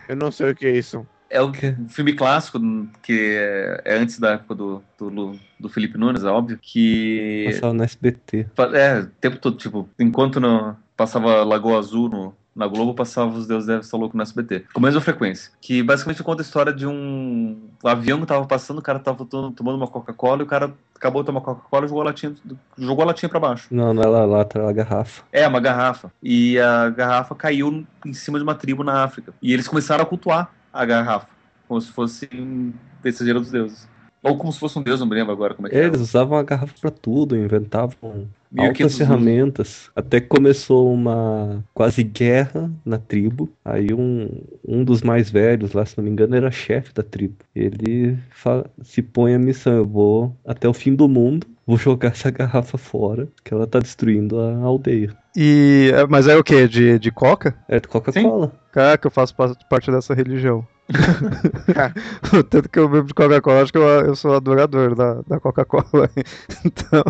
Eu não sei o que é isso. É o um filme clássico, que é, é, antes da época do, do, do Felipe Nunes, é óbvio, que... Passava no SBT. É, o tempo todo, tipo, enquanto no, passava Lagoa Azul no, na Globo passava Os Deuses Devem Estar Loucos no SBT. Com a mesma frequência. Que basicamente conta a história de um, avião que tava passando, o cara tava tomando uma Coca-Cola e o cara acabou de tomar Coca-Cola e jogou a latinha, jogou a latinha pra baixo. Não, não é lá, lata, é a garrafa. É, uma garrafa. E a garrafa caiu em cima de uma tribo na África. E eles começaram a cultuar a garrafa, como se fosse um mensageiro dos deuses. Ou como se fosse um deus, não me lembro agora como é que é. Eles usavam a garrafa pra tudo, inventavam 1500 altas ferramentas. Até que começou uma quase guerra na tribo. Aí um, um dos mais velhos lá, se não me engano, era chefe da tribo. Ele fa- se põe a missão: eu vou até o fim do mundo, vou jogar essa garrafa fora, que ela tá destruindo a aldeia. E, é, mas é o quê? De, de coca? É de Coca-Cola. Caraca, eu faço pa- parte dessa religião. Tanto que eu bebo de Coca-Cola, acho que eu, eu sou adorador da, da Coca-Cola. Então,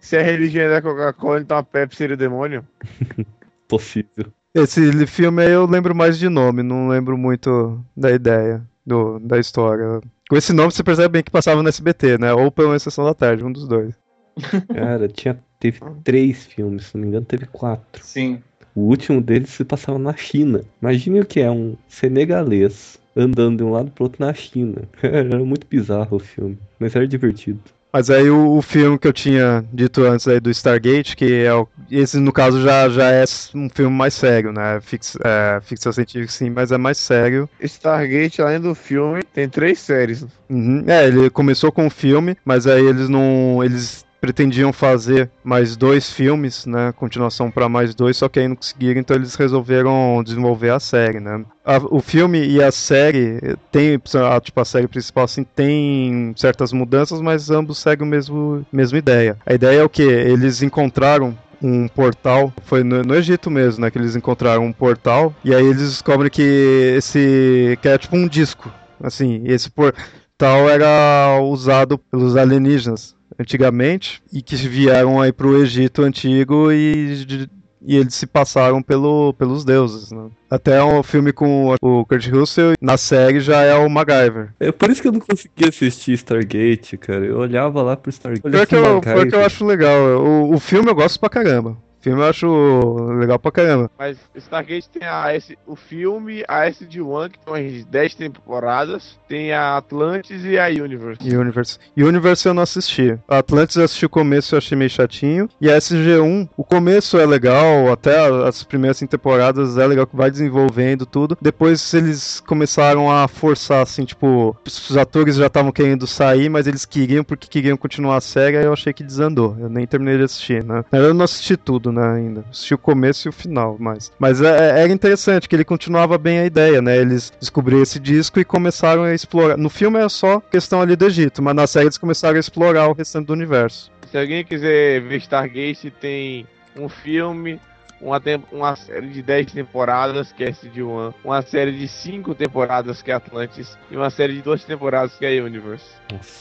Se a religião é da Coca-Cola, então a Pepsi seria o demônio? Possível. esse filme aí eu lembro mais de nome, não lembro muito da ideia do, da história. Com esse nome você percebe bem que passava no SBT, né? Ou pela Sessão da Tarde, um dos dois. Cara, tinha, teve três filmes, se não me engano, teve quatro. Sim. O último deles se passava na China. Imagine o que é um senegalês andando de um lado pro outro na China. Era muito bizarro o filme, mas era divertido. Mas aí o, o filme que eu tinha dito antes aí do Stargate, que é o, esse no caso já, já é um filme mais sério, né? Fix, é, ficção científica sim, mas é mais sério. Stargate, além do filme, tem três séries. Uhum. É, ele começou com o filme, mas aí eles não. Eles pretendiam fazer mais dois filmes, né? Continuação para mais dois, só que aí não conseguiram, então eles resolveram desenvolver a série, né? A- o filme e a série tem, a, tipo, a série principal assim tem certas mudanças, mas ambos seguem o mesmo mesma ideia. A ideia é o que eles encontraram um portal, foi no, no Egito mesmo, né, que eles encontraram um portal e aí eles descobrem que esse que é tipo um disco, assim, esse portal era usado pelos alienígenas antigamente e que vieram aí pro Egito antigo e, e eles se passaram pelo, pelos deuses. Né? Até o filme com o Kurt Russell, na série já é o MacGyver. É por isso que eu não conseguia assistir Stargate, cara. Eu olhava lá pro Stargate. Pior que, eu, pior que eu acho legal. O, o filme eu gosto pra caramba. Filme eu acho legal pra caramba. Mas Stargate tem a S, o filme, a SD1, que tem umas 10 temporadas, tem a Atlantis e a Universe. Universe. Universe eu não assisti. A Atlantis eu assisti o começo e achei meio chatinho. E a SG1, o começo é legal, até as primeiras cinco temporadas é legal que vai desenvolvendo tudo. Depois eles começaram a forçar, assim, tipo, os atores já estavam querendo sair, mas eles queriam porque queriam continuar a série, aí eu achei que desandou. Eu nem terminei de assistir, né? Na verdade, Eu não assisti tudo, né, ainda. Assisti o começo e o final, mas. Mas é- era interessante, que ele continuava bem a ideia, né? Eles descobriram esse disco e começaram a explorar. No filme é só questão ali do Egito, mas na série eles começaram a explorar o restante do universo. Se alguém quiser ver Stargate, tem um filme, uma, uma série de 10 temporadas, que é SD1, uma série de 5 temporadas, que é Atlantis, e uma série de 2 temporadas, que é Universe.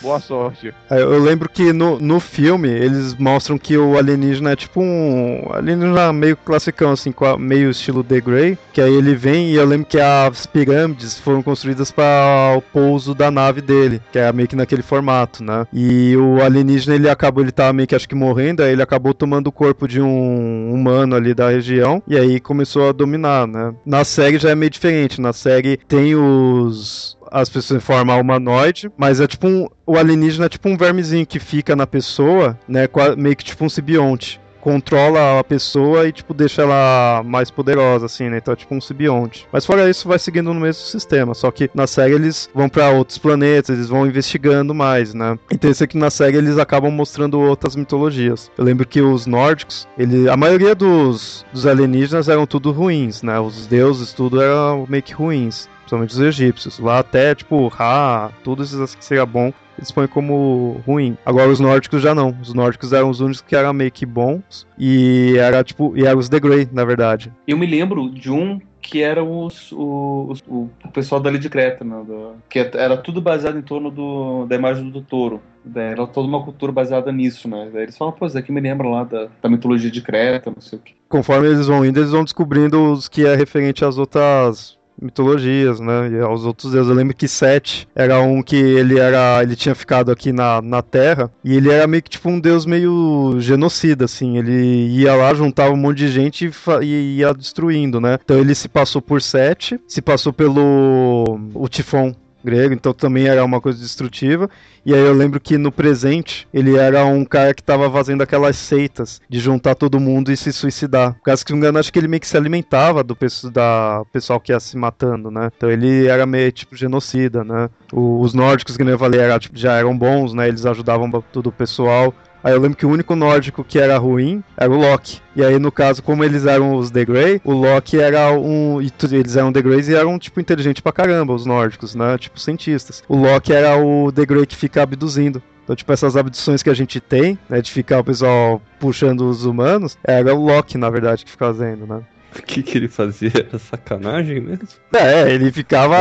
Boa sorte. É, Eu lembro que no, no filme eles mostram que o alienígena é tipo um alienígena meio classicão, assim, com a- meio estilo The Grey. Que aí ele vem e eu lembro que as pirâmides foram construídas para o pouso da nave dele, que é meio que naquele formato, né? E o alienígena ele acabou, ele tava meio que acho que morrendo, aí ele acabou tomando o corpo de um humano ali da região e aí começou a dominar, né? Na série já é meio diferente. Na série tem os as pessoas em forma humanoide, mas é tipo um. O alienígena é tipo um vermezinho que fica na pessoa, né? Meio que tipo um simbionte. Controla a pessoa e, tipo, deixa ela mais poderosa, assim, né? Então é tipo um simbionte. Mas fora isso, vai seguindo no mesmo sistema. Só que na série eles vão pra outros planetas, eles vão investigando mais, né? Interessante que na série eles acabam mostrando outras mitologias. Eu lembro que os nórdicos, ele, a maioria dos, dos alienígenas eram tudo ruins, né? Os deuses, tudo eram meio que ruins principalmente os egípcios. Lá até, tipo, Ra, tudo isso que seria bom, eles põem como ruim. Agora os nórdicos já não. Os nórdicos eram os únicos que eram meio que bons. E era tipo. E eram os The Grey, na verdade. Eu me lembro de um que era os, os- o, o pessoal dali de Creta, né? do- que era tudo baseado em torno do, da imagem do touro. Daí Era toda uma cultura baseada nisso, né? Daí eles falam, pô, isso aqui me lembra lá da, da mitologia de Creta, não sei o quê. Conforme eles vão indo, eles vão descobrindo os que é referente às outras mitologias, né, e aos outros deuses. Eu lembro que Sete era um que ele era, ele tinha ficado aqui na, na Terra e ele era meio que tipo um deus meio genocida, assim. Ele ia lá, juntava um monte de gente e, e ia destruindo, né. Então ele se passou por Sete, se passou pelo o Tifon grego, então também era uma coisa destrutiva. E aí eu lembro que no presente ele era um cara que tava fazendo aquelas seitas de juntar todo mundo e se suicidar. Por causa que, não engano, acho que ele meio que se alimentava do da pessoal que ia se matando, né? Então ele era meio tipo genocida, né? Os nórdicos, que nem eu falei, era, tipo, já eram bons, né? Eles ajudavam todo o pessoal. Aí eu lembro que o único nórdico que era ruim era o Loki. E aí, no caso, como eles eram os The Grey, o Loki era um. Eles eram The Greys e eram, tipo, inteligentes pra caramba, os nórdicos, né? Tipo, cientistas. O Loki era o The Grey que fica abduzindo. Então, tipo, essas abduções que a gente tem, né, de ficar o pessoal puxando os humanos, era o Loki, na verdade, que fica fazendo, né? O que, que ele fazia? Era sacanagem mesmo? É, ele ficava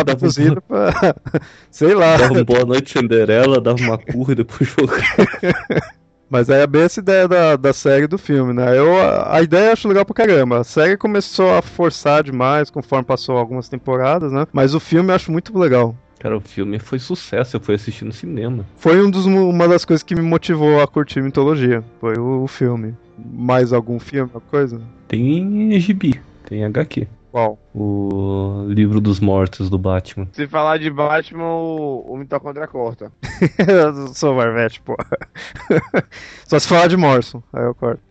abduzido pra. Sei lá. Dava uma boa noite Cinderela, dava uma curva e depois jogava. Mas é bem essa ideia da, da série do filme, né? Eu, a ideia eu acho legal pra caramba. A série começou a forçar demais conforme passou algumas temporadas, né? Mas o filme eu acho muito legal. Cara, o filme foi sucesso, eu fui assistir no cinema. Foi um dos, uma das coisas que me motivou a curtir mitologia. Foi o, o filme. Mais algum filme, alguma coisa? Tem gibi, tem HQ. Qual? O livro dos mortos do Batman. Se falar de Batman, o, o mitocôndria corta. eu sou Marvete, pô. Só se falar de Morrison, aí eu corto.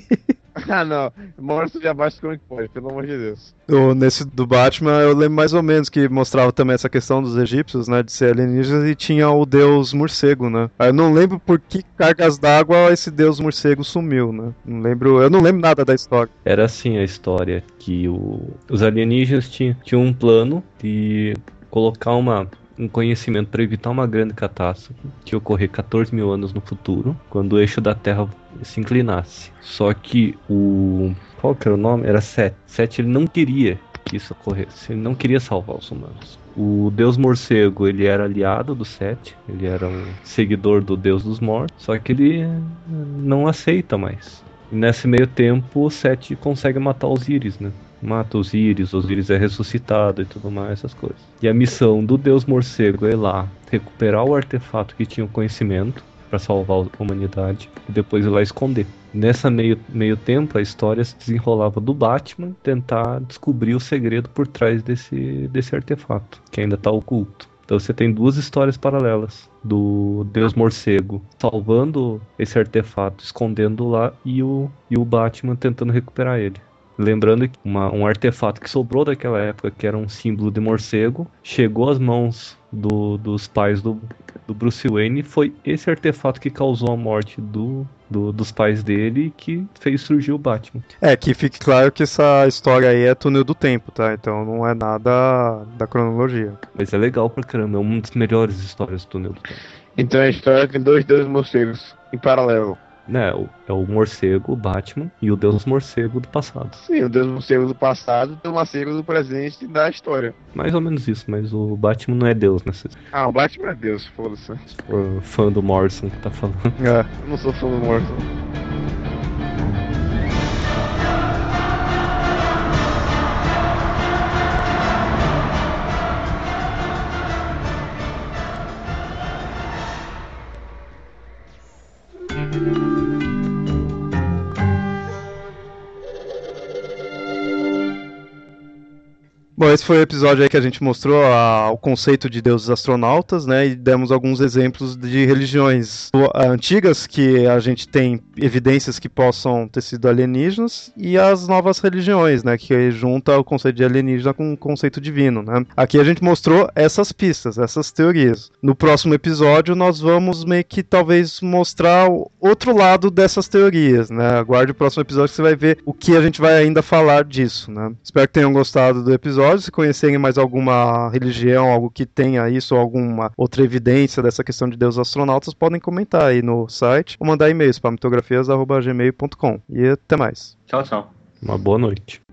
ah, não. Morrison já basta como que pode, pelo amor de Deus. O, nesse do Batman, eu lembro mais ou menos que mostrava também essa questão dos egípcios, né? De ser alienígenas e tinha o deus morcego, né? Eu não lembro por que cargas d'água esse deus morcego sumiu, né? Não lembro. Eu não lembro nada da história. Era assim a história: que o, os alienígenas tinham, tinham um plano de colocar uma um conhecimento para evitar uma grande catástrofe que ocorrer 14 mil anos no futuro, quando o eixo da Terra se inclinasse. Só que o. Qual que era o nome? Era Set. Set ele não queria que isso ocorresse, ele não queria salvar os humanos. O deus morcego, ele era aliado do Set, ele era um seguidor do deus dos mortos, só que ele não aceita mais. E nesse meio tempo, o Set consegue matar os Íris, né? Mata os Íris, os Íris é ressuscitado e tudo mais, essas coisas. E a missão do Deus Morcego é ir lá recuperar o artefato que tinha o conhecimento para salvar a humanidade e depois ir lá esconder. Nessa meio, meio tempo, a história se desenrolava do Batman tentar descobrir o segredo por trás desse, desse artefato, que ainda está oculto. Então você tem duas histórias paralelas do Deus Morcego salvando esse artefato, escondendo lá, e o, e o Batman tentando recuperar ele. Lembrando que uma, um artefato que sobrou daquela época, que era um símbolo de morcego, chegou às mãos do, dos pais do, do Bruce Wayne. Foi esse artefato que causou a morte do, do, dos pais dele e que fez surgir o Batman. É, que fique claro que essa história aí é túnel do tempo, tá? Então não é nada da cronologia. Mas é legal pra caramba, é uma das melhores histórias do túnel do tempo. Então a história tem dois deuses morcegos em paralelo né, é o morcego, o Batman, e o Deus Morcego do passado. Sim, o Deus Morcego do passado e o morcego do presente da história. Mais ou menos isso, mas o Batman não é Deus nessa. Ah, o Batman é Deus, foda-se. Fã do Morrison que tá falando. É, eu não sou fã do Morrison. Bom, esse foi o episódio aí que a gente mostrou a, o conceito de deuses astronautas, né? E demos alguns exemplos de religiões antigas que a gente tem evidências que possam ter sido alienígenas e as novas religiões, né? Que junta o conceito de alienígena com o conceito divino, né? Aqui a gente mostrou essas pistas, essas teorias. No próximo episódio nós vamos meio que talvez mostrar o outro lado dessas teorias, né? Aguarde o próximo episódio que você vai ver o que a gente vai ainda falar disso, né? Espero que tenham gostado do episódio episódio. Se conhecerem mais alguma religião, algo que tenha isso, ou alguma outra evidência dessa questão de deuses astronautas, podem comentar aí no site ou mandar e-mails para mitografias.gmail.com. E até mais. Tchau, tchau. Uma boa noite.